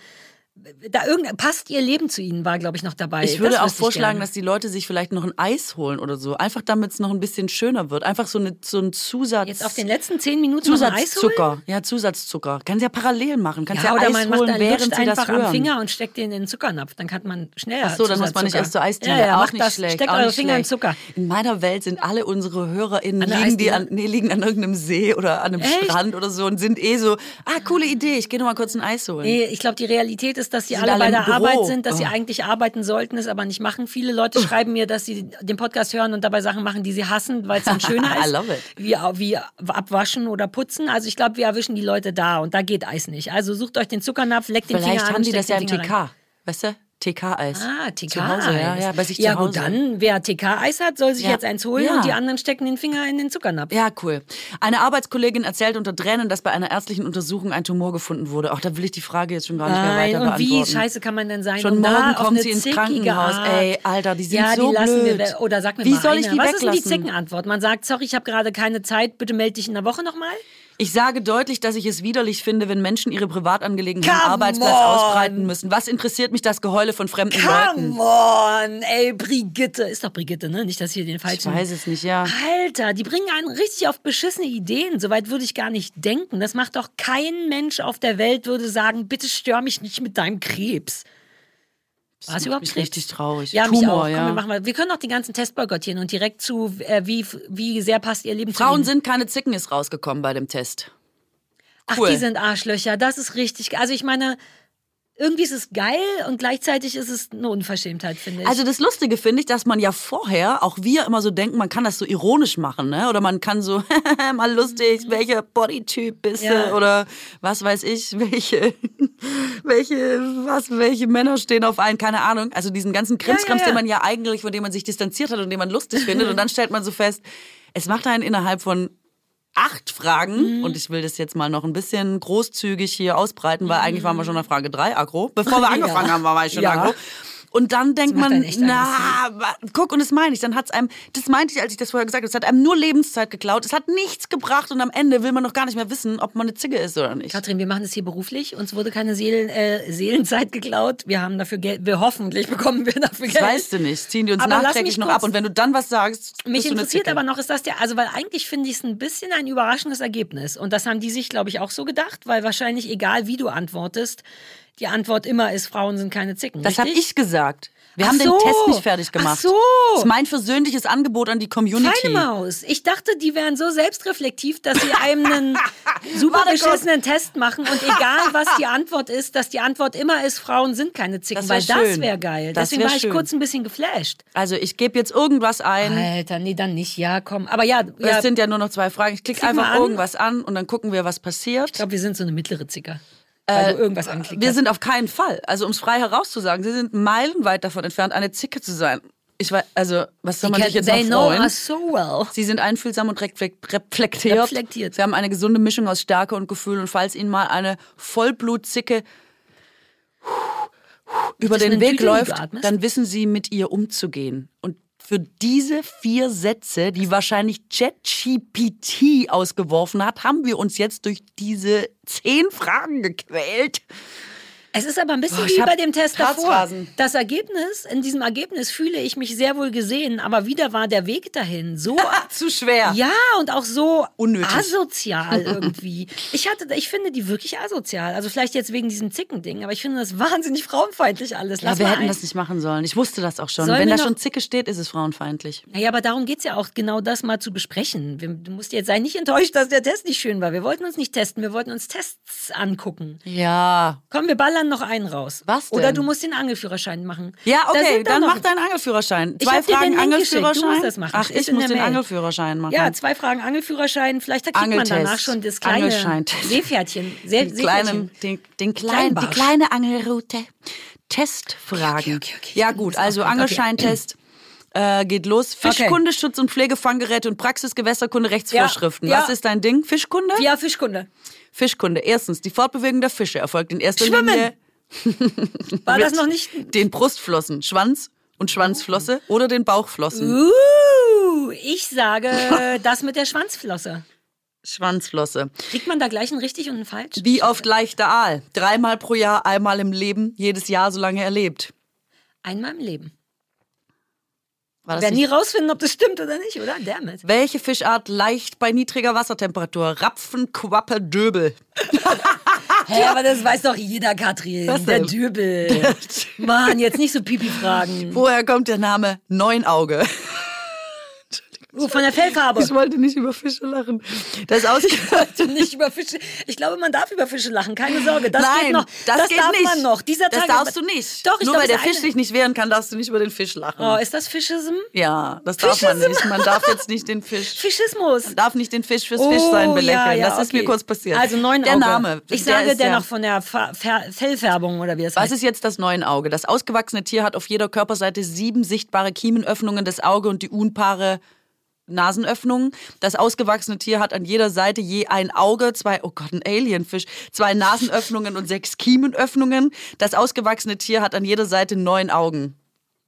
da irgend, passt ihr Leben zu ihnen, war, glaube ich, noch dabei. Ich würde Das auch vorschlagen, dass die Leute sich vielleicht noch ein Eis holen oder so. Einfach damit es noch ein bisschen schöner wird. Einfach so, eine, so ein Zusatz. Jetzt auf den letzten zehn Minuten? Zusatzzucker. Ja, Zusatzzucker. Kannst ja parallel machen. Kannst ja, Ja, oder Eis man macht holen, dann während sie das einfach hören. am Finger und steckt den in den Zuckernapf. Dann kann man schneller. Ach so, dann muss man nicht erst zur Eisdiele. Ja, ja, auch macht nicht das. schlecht. Steckt eure Finger in. Zucker. In meiner Welt sind alle unsere HörerInnen An liegen, die an, nee, liegen an irgendeinem See oder an einem Echt? Strand oder so und sind eh so, ah, coole Idee, ich gehe noch mal kurz ein Eis holen. Nee, ich glaube, die Realität ist, dass sie sind alle alle bei der Büro. Arbeit sind, dass sie Oh. eigentlich arbeiten sollten, es aber nicht machen. Viele Leute schreiben mir, dass sie den Podcast hören und dabei Sachen machen, die sie hassen, weil es dann schöner ist. I love it. Wie, wie abwaschen oder putzen. Also ich glaube, wir erwischen die Leute da und da geht Eis nicht. Also sucht euch den Zuckernapf, leckt den Vielleicht Finger an haben und die das ja den im Finger rein. TK. Weißt du? TK-Eis. Ah, TK. Zu Hause, ja, ja, bei sich ja zu Hause. gut, dann, wer TK-Eis hat, soll sich Ja. jetzt eins holen Ja. und die anderen stecken den Finger in den Zuckernapf. Ja, cool. Eine Arbeitskollegin erzählt unter Tränen, dass bei einer ärztlichen Untersuchung ein Tumor gefunden wurde. Auch da will ich die Frage jetzt schon gar nicht mehr Nein, weiter und wie beantworten. scheiße kann man denn sein? Schon morgen kommt sie ins Krankenhaus. Art. Ey, Alter, die sind ja, so die lassen blöd. Wir, oder sag mir Wie mal soll eine. ich die Was ist denn die weglassen? Zickenantwort? Man sagt, sorry, ich habe gerade keine Zeit, bitte melde dich in der Woche nochmal. Ich sage deutlich, dass ich es widerlich finde, wenn Menschen ihre Privatangelegenheiten am Arbeitsplatz on. ausbreiten müssen. Was interessiert mich das Geheule von fremden Leuten? Come on, ey, Brigitte. Ist doch Brigitte, ne? Nicht, dass ich hier den Ich falschen... weiß es nicht, ja. Alter, die bringen einen richtig auf beschissene Ideen. Soweit würde ich gar nicht denken. Das macht doch kein Mensch auf der Welt würde sagen, bitte stör mich nicht mit deinem Krebs. War es überhaupt mich richtig traurig. Ja, mich Tumor, auch. Komm, ja. wir, machen mal. wir können auch den ganzen Test boykottieren und direkt zu, äh, wie, wie sehr passt ihr Leben zu Frauen sind keine Zicken ist rausgekommen bei dem Test. Ach, cool. die sind Arschlöcher. Das ist richtig. Also ich meine, irgendwie ist es geil und gleichzeitig ist es eine Unverschämtheit, finde ich. Also das Lustige finde ich, dass man ja vorher, auch wir immer so denken, man kann das so ironisch machen, ne? Oder man kann so, mal lustig, welcher Bodytyp bist du? Ja. Oder was weiß ich, welche, welche, was, welche Männer stehen auf einen, keine Ahnung. Also diesen ganzen Krimskrams, ja. den man ja eigentlich, von dem man sich distanziert hat und den man lustig findet. Und dann stellt man so fest, es macht einen innerhalb von acht Fragen Mhm. und ich will das jetzt mal noch ein bisschen großzügig hier ausbreiten, weil eigentlich waren wir schon bei Frage drei aggro. Bevor wir angefangen Ja. haben, war ich schon Ja. aggro. Und dann denkt man, na, guck, und das meine ich, dann hat's einem, das meinte ich, als ich das vorher gesagt habe, es hat einem nur Lebenszeit geklaut, es hat nichts gebracht und am Ende will man noch gar nicht mehr wissen, ob man eine Zigge ist oder nicht. Katrin, wir machen das hier beruflich. Uns wurde keine Seelen, äh, Seelenzeit geklaut. Wir haben dafür Geld. Wir hoffentlich bekommen wir dafür Das Geld. weißt du nicht, ziehen die uns Aber nachträglich noch ab und wenn du dann was sagst, Mich interessiert aber noch, ist das der, also weil eigentlich finde ich es ein bisschen ein überraschendes Ergebnis. Und das haben die sich, glaube ich, auch so gedacht, weil wahrscheinlich, egal wie du antwortest, die Antwort immer ist, Frauen sind keine Zicken. Das habe ich gesagt. Wir Ach haben so. den Test nicht fertig Ach gemacht. so. Das ist mein versöhnliches Angebot an die Community. Feine Maus. Ich dachte, die wären so selbstreflektiv, dass sie einem einen super Warte beschissenen Test machen und egal was die Antwort ist, dass die Antwort immer ist, Frauen sind keine Zicken, Das weil das schön. wäre geil. Das Deswegen wär war ich schön. kurz ein bisschen geflasht. Also ich gebe jetzt irgendwas ein. Alter, nee, dann nicht. Ja, komm. Aber ja, ja Es sind ja nur noch zwei Fragen. Ich klicke Klick einfach an. irgendwas an und dann gucken wir, was passiert. ich glaube, wir sind so eine mittlere Zicker. Weil du irgendwas angeklickt Wir hast. sind auf keinen Fall. Also um es frei herauszusagen, Sie sind meilenweit davon entfernt, eine Zicke zu sein. Ich weiß, also was soll man sich jetzt They noch know freuen? us so well. Sie sind einfühlsam und reflekt- reflektiert. Reflektiert. Sie haben eine gesunde Mischung aus Stärke und Gefühl. Und falls Ihnen mal eine Vollblutzicke über den Weg läuft, dann wissen Sie, mit ihr umzugehen. Und für diese vier Sätze, die wahrscheinlich ChatGPT ausgeworfen hat, haben wir uns jetzt durch diese zehn Fragen gequält. Es ist aber ein bisschen ich wie bei dem Test davor. Das Ergebnis, in diesem Ergebnis fühle ich mich sehr wohl gesehen, aber wieder war der Weg dahin so Zu schwer. Ja, und auch so Unnötig. asozial irgendwie. ich hatte, ich finde die wirklich asozial. Also vielleicht jetzt wegen diesem Zickending, aber ich finde das wahnsinnig frauenfeindlich alles. Ja, Lass wir mal hätten ein- das nicht machen sollen. Ich wusste das auch schon. Sollen Wenn wir da schon Zicke steht, ist es frauenfeindlich. Naja, aber darum geht's ja auch, genau das mal zu besprechen. Wir, du musst jetzt sei nicht enttäuscht, dass der Test nicht schön war. Wir wollten uns nicht testen, wir wollten uns Tests angucken. Ja. Komm, wir ballern noch einen raus. Was denn? Oder du musst den Angelführerschein machen. Ja, okay, da dann noch- mach deinen Angelführerschein. Zwei Fragen Angelführerschein. Ach, ich muss den Mail. Angelführerschein machen. Ja, zwei Fragen Angelführerschein. Vielleicht kriegt man Angeltest. danach schon das kleine. Seepferdchen. See den kleinen, den, den kleinen, die kleine Angelroute. Testfragen. Okay, okay, okay. Ja gut, also. Angelscheintest. Äh, geht los. Fischkunde, Schutz- und Pflegefanggeräte und Praxis, Gewässerkunde, Rechtsvorschriften. Ja, Was ja. ist dein Ding? Fischkunde? Ja, Fischkunde. Fischkunde. Erstens, die Fortbewegung der Fische erfolgt in erster Schwimmen. Linie War das noch nicht? den Brustflossen, Schwanz und Schwanzflosse oder den Bauchflossen. Uh, ich sage das mit der Schwanzflosse. Schwanzflosse. Kriegt man da gleich ein richtig und ein falsch? Wie oft leicht der Aal? Dreimal pro Jahr, einmal im Leben, jedes Jahr, solange er lebt. Einmal im Leben. War werden nie rausfinden, ob das stimmt oder nicht, oder? Damit. Welche Fischart leicht bei niedriger Wassertemperatur? Rapfen, Quappe, Döbel. Hä, aber das weiß doch jeder, Katrin. Was der denn? Dübel. Mann, jetzt nicht so Pipi-Fragen. Woher kommt der Name Neunauge? Oh, von der Fellfarbe. Ich wollte nicht über Fische lachen. Das ist ausgefallen. nicht über Fische. Ich glaube, man darf über Fische lachen. Keine Sorge. Das Nein, geht noch. das, geht darf nicht. man noch. Dieser das Tag darfst du nicht. Doch, ich Nur glaube, weil der es Fisch sich nicht wehren kann, darfst du nicht über den Fisch lachen. Oh, ist das Fischism? Ja, das darf man Fischism. nicht. Man darf jetzt nicht den Fisch. Fischismus. Man darf nicht den Fisch fürs Oh, Fischsein belächeln. ja, ja, das ist okay. mir kurz passiert. Also neun Der Auge. Name. Ich der sage, der ja- noch von der Fa Fellfärbung oder wie das Was heißt. ist jetzt das Neunauge? Das ausgewachsene Tier hat auf jeder Körperseite sieben sichtbare Kiemenöffnungen des Auge und die unpaare Nasenöffnungen. Das ausgewachsene Tier hat an jeder Seite je ein Auge, zwei, oh Gott, ein Alienfisch, zwei Nasenöffnungen und sechs Kiemenöffnungen. Das ausgewachsene Tier hat an jeder Seite neun Augen.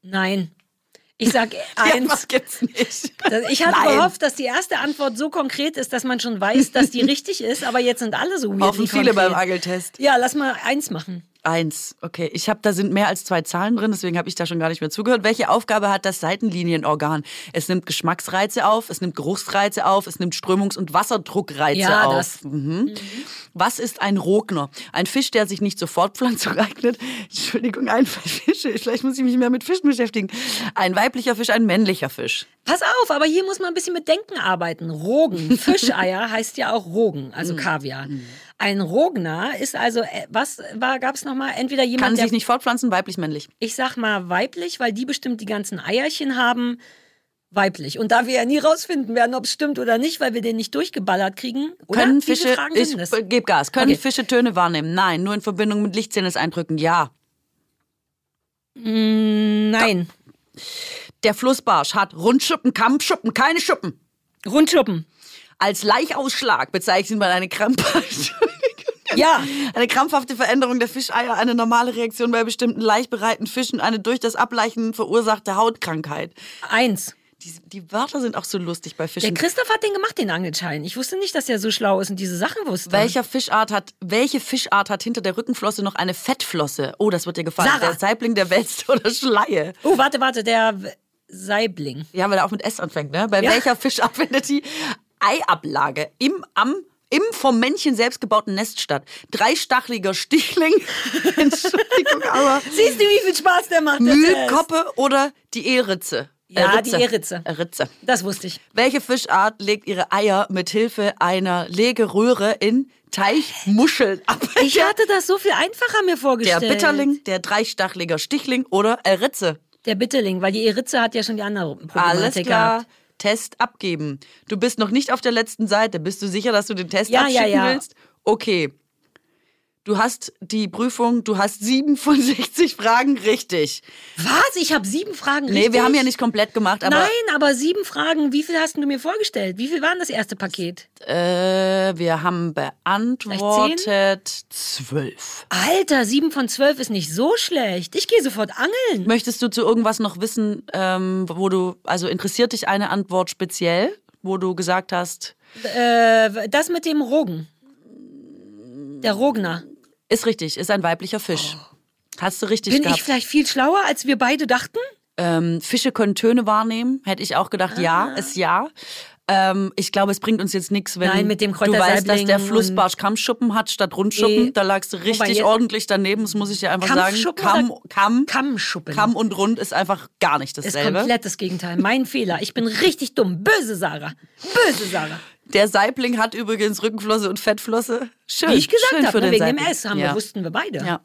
Nein. Ich sag Ja, eins. was gibt's nicht? Ich hatte Nein. gehofft, dass die erste Antwort so konkret ist, dass man schon weiß, dass die richtig ist, aber jetzt sind alle so weird. Hoffen viele beim Angeltest. Ja, lass mal eins machen. Eins. Okay, ich habe da sind mehr als zwei Zahlen drin, deswegen habe ich da schon gar nicht mehr zugehört. Welche Aufgabe hat das Seitenlinienorgan? Es nimmt Geschmacksreize auf, es nimmt Geruchsreize auf, es nimmt Strömungs- und Wasserdruckreize Ja, auf. das. Mhm. Was ist ein Rogner? Ein Fisch, der sich nicht zur Fortpflanzung eignet. Entschuldigung, ein Fisch. Vielleicht muss ich mich mehr mit Fischen beschäftigen. Ein weiblicher Fisch, ein männlicher Fisch. Pass auf, aber hier muss man ein bisschen mit Denken arbeiten. Rogen, Fischeier heißt ja auch Rogen, also Mhm. Ein Rogner ist also, äh, was war, gab es nochmal? Entweder Kann jemand, der, sich nicht fortpflanzen, weiblich, männlich. ich sag mal weiblich, weil die bestimmt die ganzen Eierchen haben, weiblich. Und da wir ja nie rausfinden werden, ob es stimmt oder nicht, weil wir den nicht durchgeballert kriegen, oder? Können Fische, ich gebe Gas, können Okay. Fische Töne wahrnehmen? Nein, nur in Verbindung mit Lichtsinneseindrücken, ja. Mm, Nein. Der Flussbarsch hat Rundschuppen, Kammschuppen, keine Schuppen. Rundschuppen. Als Laichausschlag bezeichnet man eine krampfhafte, Ja. eine krampfhafte Veränderung der Fischeier, eine normale Reaktion bei bestimmten laichbereiten Fischen, eine durch das Ableichen verursachte Hautkrankheit. Eins. Die, die Wörter sind auch so lustig bei Der Fischen. Christoph hat den gemacht, den Angelschein. Ich wusste nicht, dass er so schlau ist und diese Sachen wusste. Welcher Fischart hat, welche Fischart hat hinter der Rückenflosse noch eine Fettflosse? Oh, das wird dir gefallen. Sarah. Der Saibling, der Wälzt oder Schleie. Oh, warte, warte, der Saibling. Ja, weil er auch mit S anfängt, ne? Bei Ja. welcher Fischart findet die Eiablage im, am, im vom Männchen selbst gebauten Nest statt? Dreistachliger Stichling, Entschuldigung, aber Siehst du, wie viel Spaß der macht? der Test? Mühlkoppe oder die Ehritze? Ja, Äh, die Ritze. Ehritze. Äh, Ritze. Das wusste ich. Welche Fischart legt ihre Eier mit Hilfe einer Legeröhre in Teichmuscheln ab? Ich hatte das so viel einfacher mir der vorgestellt. Bitterling, der dreistachliger Stichling oder äh, Ritze? Der Bitterling, weil die Eritze hat ja schon die andere Problematik Alles klar. gehabt. Test abgeben. Du bist noch nicht auf der letzten Seite. Bist du sicher, dass du den Test Ja, abschicken ja, ja. willst? Okay. Du hast die Prüfung, du hast sieben von 60 Fragen richtig. Was? Ich habe sieben Fragen Nee, richtig? wir haben ja nicht komplett gemacht, aber Nein, aber sieben Fragen. Wie viel hast du mir vorgestellt? Wie viel war denn das erste Paket? äh, wir haben beantwortet zwölf. Alter, sieben von zwölf ist nicht so schlecht. Ich gehe sofort angeln. Möchtest du zu irgendwas noch wissen, ähm, wo du, also interessiert dich eine Antwort speziell, wo du gesagt hast, Äh, das mit dem Rogen. Der Rogner. Ist richtig, ist ein weiblicher Fisch. Hast du richtig Bin gehabt. ich vielleicht viel schlauer, als wir beide dachten? Ähm, Fische können Töne wahrnehmen, hätte ich auch gedacht, ja, ist ja. Ähm, ich glaube, es bringt uns jetzt nichts, wenn Ah. Nein, mit dem du weißt, dass der Flussbarsch Kammschuppen hat statt Rundschuppen. Nee. Da lagst du richtig ordentlich daneben, das muss ich dir einfach sagen. Kamm, Kamm, Kammschuppen. Kamm und Rund ist einfach gar nicht Ist dasselbe. komplett das Gegenteil. Mein Fehler. Ich bin richtig dumm. Böse Sarah. Böse Sarah. Der Saibling hat übrigens Rückenflosse und Fettflosse. Schön. Wie ich gesagt schön für habe, ne, den wegen dem Saibling. S haben ja. wir, wussten wir beide. Ja.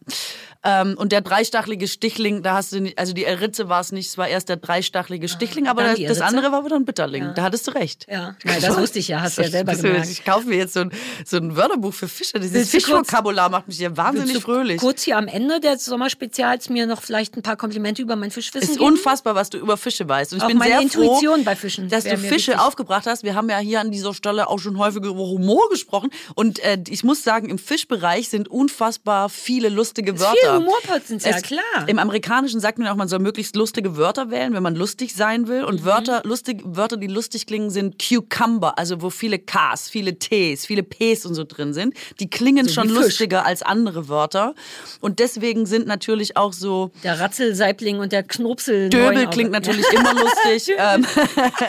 Ähm, und der dreistachelige Stichling, da hast du nicht, also die Ritze war es nicht, es war erst der dreistachelige Stichling, aber Ah, das, das andere war wieder ein Bitterling. Da hattest du recht. Ja, Nein, das wusste ich ja, hast du ja selber gemerkt. Ich kaufe mir jetzt so ein, so ein Wörterbuch für Fische. Dieses Fischvokabular macht mich ja wahnsinnig fröhlich. Kurz hier am Ende des Sommerspezials mir noch vielleicht ein paar Komplimente über mein Fischwissen ist geben? unfassbar, was du über Fische weißt. Und ich Auch bin meine sehr Intuition froh, bei Fischen dass du Fische wichtig. aufgebracht hast. Wir haben ja hier an dieser Stelle auch schon häufig über Humor gesprochen. Und äh, ich muss sagen, im Fischbereich sind unfassbar viele lustige Wörter. Humorpotenzial, Es- klar. Im Amerikanischen sagt man auch, man soll möglichst lustige Wörter wählen, wenn man lustig sein will. Mhm. Und Wörter, lustig, Wörter, die lustig klingen, sind Cucumber, also wo viele Ks, viele Ts, viele Ps und so drin sind. Die klingen schon wie Fisch. lustiger als andere Wörter. Und deswegen sind natürlich auch so Der Ratzelseibling und der Knopsel. Döbel klingt natürlich immer lustig. ähm,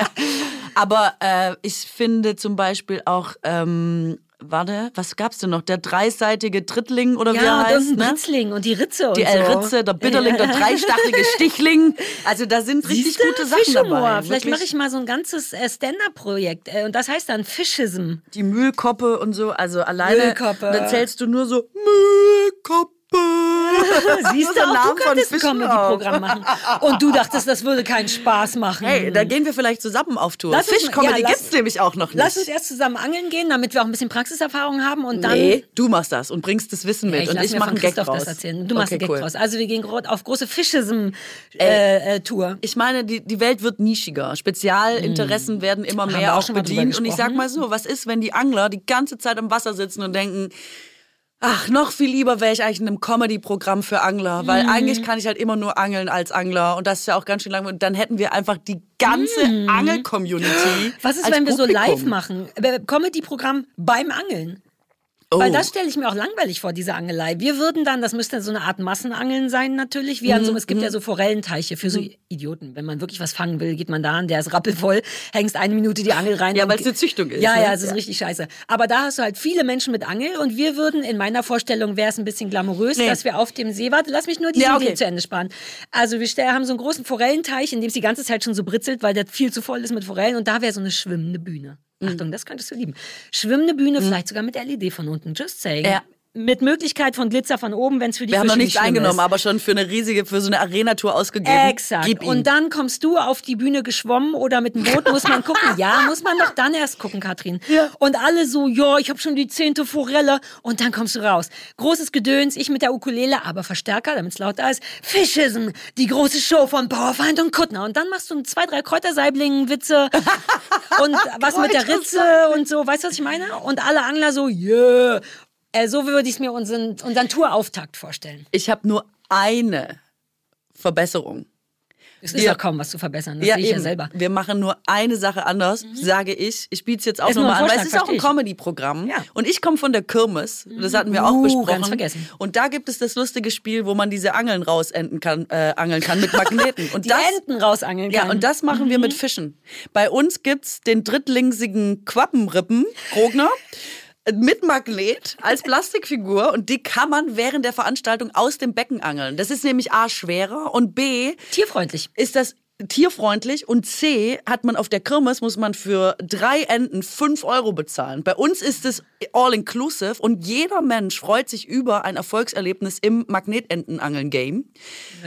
aber äh, ich finde zum Beispiel auch, ähm, warte, was gab's denn noch? Der dreiseitige Trittling oder wie er Ja, und heißt, irgendein ne? Ritzling und die Ritze und Die so. L-Ritze, der Bitterling, der dreistachlige Stichling. Also da sind richtig Siehste? gute Sachen Fischhumor. dabei. Vielleicht mache ich mal so ein ganzes äh, Stand-Up-Projekt. Äh, und das heißt dann Fischism. die Müllkoppe und so, also alleine. Müllkoppe. Da zählst du nur so Müllkoppe. Siehst So du, auch Namen du könntest Comedy-Programm machen. Und du dachtest, das würde keinen Spaß machen. Hey, da gehen wir vielleicht zusammen auf Tour. Fischcomedy ja, lass- gibt's nämlich auch noch nicht. Lass uns erst zusammen angeln gehen, damit wir auch ein bisschen Praxiserfahrung haben und dann... nee, du machst das und bringst das Wissen Ja, mit ich und ich mache einen Gag draus. das erzählen. Du machst okay, einen Gag cool. draus. Also wir gehen auf große Fischism-Tour. Ich meine, die, die Welt wird nischiger. Spezialinteressen werden immer Mm. Mehr auch auch bedient. Und ich sag mal so, was ist, wenn die Angler die ganze Zeit am Wasser sitzen und denken, ach, noch viel lieber wäre ich eigentlich in einem Comedy-Programm für Angler. Weil eigentlich kann ich halt immer nur angeln als Angler. Und das ist ja auch ganz schön lang. Und dann hätten wir einfach die ganze Angel-Community. Mm. Was ist, wenn wir so Publikum. live machen? Äh, Comedy-Programm beim Angeln. Oh. Weil das stelle ich mir auch langweilig vor, diese Angelei. Wir würden dann, das müsste so eine Art Massenangeln sein natürlich. Wie Mhm, an so, es gibt ja so Forellenteiche für so Idioten. Wenn man wirklich was fangen will, geht man da an, der ist rappelvoll, hängst eine Minute die Angel rein. Ja, weil es eine Züchtung ist, Ja, ne? ja, es ist Ja. richtig scheiße. Aber da hast du halt viele Menschen mit Angel und wir würden, in meiner Vorstellung wäre es ein bisschen glamourös, Nee. dass wir auf dem See, warte, lass mich nur diese Ja, okay. Idee zu Ende sparen. Also wir haben so einen großen Forellenteich, in dem es die ganze Zeit schon so britzelt, weil der viel zu voll ist mit Forellen und da wäre so eine schwimmende Bühne. Mhm. Achtung, das könntest du lieben. Schwimmende Bühne, vielleicht sogar mit LED von unten. Just saying. Ja. Mit Möglichkeit von Glitzer von oben, wenn es für die Wir haben noch nichts nicht eingenommen, ist. aber schon für eine riesige, für so eine Arena-Tour ausgegeben. Exakt. Und dann kommst du auf die Bühne geschwommen oder mit dem Boot, muss man gucken. Ja, muss man doch dann erst gucken, Katrin. Ja. Und alle so, ja, ich habe schon die zehnte Forelle. Und dann kommst du raus. Großes Gedöns, ich mit der Ukulele, aber Verstärker, damit es lauter ist. Fischism, die große Show von Powerfind und Kuttner. Und dann machst du zwei, drei Kräutersaiblingen-Witze und was mit der Ritze und so. Weißt du, was ich meine? Und alle Angler so, yeah. Äh, so würde ich mir unseren, unseren Tourauftakt vorstellen. Ich habe nur eine Verbesserung. Es ist doch kaum was zu verbessern. Das sehe ich ja selber. Wir machen nur eine Sache anders, sage ich. Ich biete es jetzt auch nochmal an, weil es ist auch ein. Comedy-Programm. Ja. Und ich komme von der Kirmes. Das hatten wir auch Uh, besprochen. ganz vergessen. Und da gibt es das lustige Spiel, wo man diese Angeln rausenden kann, äh, angeln kann mit Magneten. Und Die das, Enten rausangeln ja, kann. und das machen wir mit Fischen. Bei uns gibt's den drittlingsigen Quappenrippen, Krogner. Mit Magnet als Plastikfigur und die kann man während der Veranstaltung aus dem Becken angeln. Das ist nämlich A schwerer und B Tierfreundlich. ist das tierfreundlich und C hat man auf der Kirmes muss man für drei Enten fünf Euro bezahlen. Bei uns ist es all inclusive und jeder Mensch freut sich über ein Erfolgserlebnis im Magnetentenangeln-Game.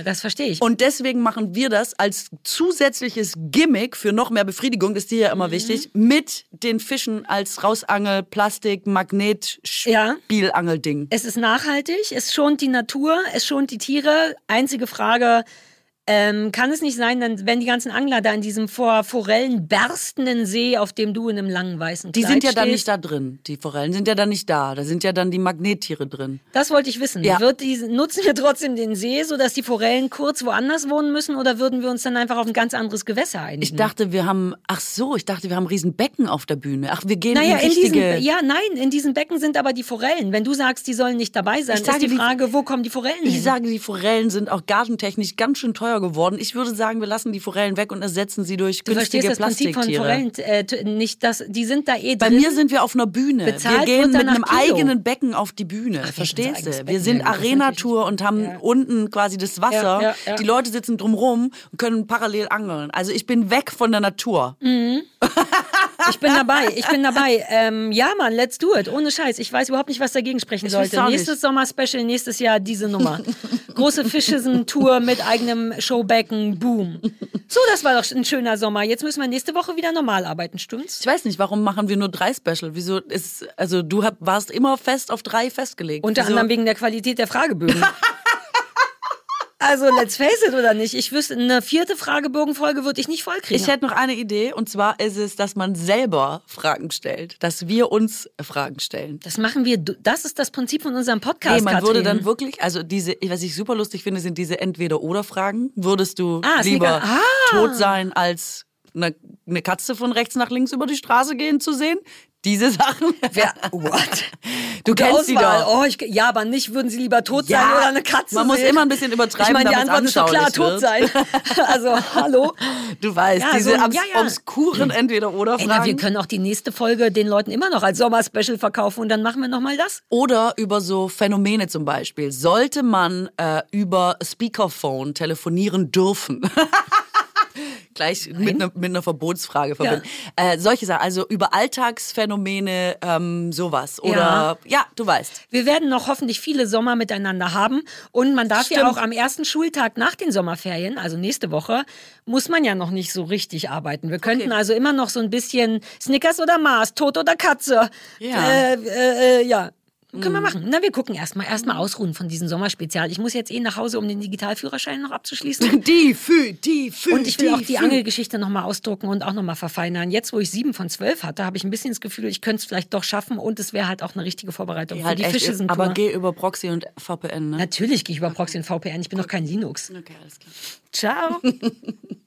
Das verstehe ich. Und deswegen machen wir das als zusätzliches Gimmick für noch mehr Befriedigung, das ist dir ja Mhm. immer wichtig, mit den Fischen als Rausangel, Plastik, Magnet, Ja. Spielangelding. es ist nachhaltig, es schont die Natur, es schont die Tiere. Einzige Frage, ähm, kann es nicht sein, dann, wenn die ganzen Angler da in diesem vor Forellen berstenden See, auf dem du in einem langen weißen Die Kleid sind ja dann stehst, nicht da drin. Die Forellen sind ja dann nicht da. Da sind ja dann die Magnettiere drin. Das wollte ich wissen. Ja. Wird die, nutzen wir trotzdem den See, sodass die Forellen kurz woanders wohnen müssen oder würden wir uns dann einfach auf ein ganz anderes Gewässer einigen? Ich dachte, wir haben, ach so, ich dachte, wir haben riesen Becken auf der Bühne. Ach, wir gehen Naja, in richtige... ja, nein, in diesen Becken sind aber die Forellen. Wenn du sagst, die sollen nicht dabei sein, Ich ist die die- Frage, wo kommen die Forellen ich hin? sage, die Forellen sind auch gagentechnisch ganz schön teuer geworden. Ich würde sagen, wir lassen die Forellen weg und ersetzen sie durch Du verstehst günstige das Prinzip von Plastiktiere. Forellen äh, nicht, dass die sind da eh Bei drin. mir sind wir auf einer Bühne. Bezahlt wir gehen mit einem Kilo. eigenen Becken auf die Bühne. unser Verstehst du? Wir sind das Arena-Tour und haben Ja. unten quasi das Wasser. Ja, ja. Die Leute sitzen drumrum und können parallel angeln. Also ich bin weg von der Natur. Ich bin dabei, ich bin dabei. Ähm, ja, Mann, let's do it. Ohne Scheiß. Ich weiß überhaupt nicht, was dagegen sprechen weiß sollte. Nächstes Sommer-Special, nächstes Jahr diese Nummer. Große Fischesen-Tour mit eigenem Showbecken. Boom. So, das war doch ein schöner Sommer. Jetzt müssen wir nächste Woche wieder normal arbeiten, stimmt's? Ich weiß nicht, warum machen wir nur drei Special? Wieso ist, also du hab, warst immer fest auf drei festgelegt. Unter Wieso? anderem wegen der Qualität der Fragebögen. Also, let's face it oder nicht. Ich wüsste, eine vierte Fragebogenfolge würde ich nicht vollkriegen. Ich hätte noch eine Idee und zwar ist es, dass man selber Fragen stellt, dass wir uns Fragen stellen. das machen wir, das ist das Prinzip von unserem Podcast. Nee, man würde Katrin. dann wirklich, also diese, was ich super lustig finde, sind diese Entweder-Oder-Fragen. Würdest du Ah, lieber. Ah. tot sein, als eine, eine Katze von rechts nach links über die Straße gehen zu sehen? Diese Sachen. Wer, what? Du Gute kennst sie Auswahl. doch. Oh, ich, ja, aber nicht, würden sie lieber tot Ja, sein oder eine Katze man muss sehen? immer ein bisschen übertreiben, Ich meine, die Antwort ist doch klar, tot sein. Also, hallo? Du weißt, Ja, diese so abs ja, ja. obskuren Ey, Entweder-Oder-Fragen. na, wir können auch die nächste Folge den Leuten immer noch als Sommer-Special verkaufen und dann machen wir nochmal das. Oder über so Phänomene zum Beispiel. Sollte man äh, über Speakerphone telefonieren dürfen? Gleich mit einer, mit einer Verbotsfrage verbinden. Äh, solche Sachen, also über Alltagsphänomene, ähm, sowas. Oder ja. du weißt. Wir werden noch hoffentlich viele Sommer miteinander haben. Und man darf ja Stimmt. auch am ersten Schultag nach den Sommerferien, also nächste Woche, muss man ja noch nicht so richtig arbeiten. Wir könnten also immer noch so ein bisschen Snickers oder Mars, Tod oder Katze. Ja. Äh, äh, äh, ja. Können wir machen. Na, wir gucken erstmal. Erstmal ausruhen von diesem Sommerspezial. Ich muss jetzt eh nach Hause, um den Digitalführerschein noch abzuschließen. Die für, die für. Und ich will auch die für. Angelgeschichte nochmal ausdrucken und auch nochmal verfeinern. Jetzt, wo ich sieben von zwölf hatte, habe ich ein bisschen das Gefühl, ich könnte es vielleicht doch schaffen und es wäre halt auch eine richtige Vorbereitung für Halt die Fische sind aber geh über Proxy und VPN, ne? Natürlich gehe ich über Proxy und VPN. Ich bin doch kein Linux. Okay, alles klar. Ciao.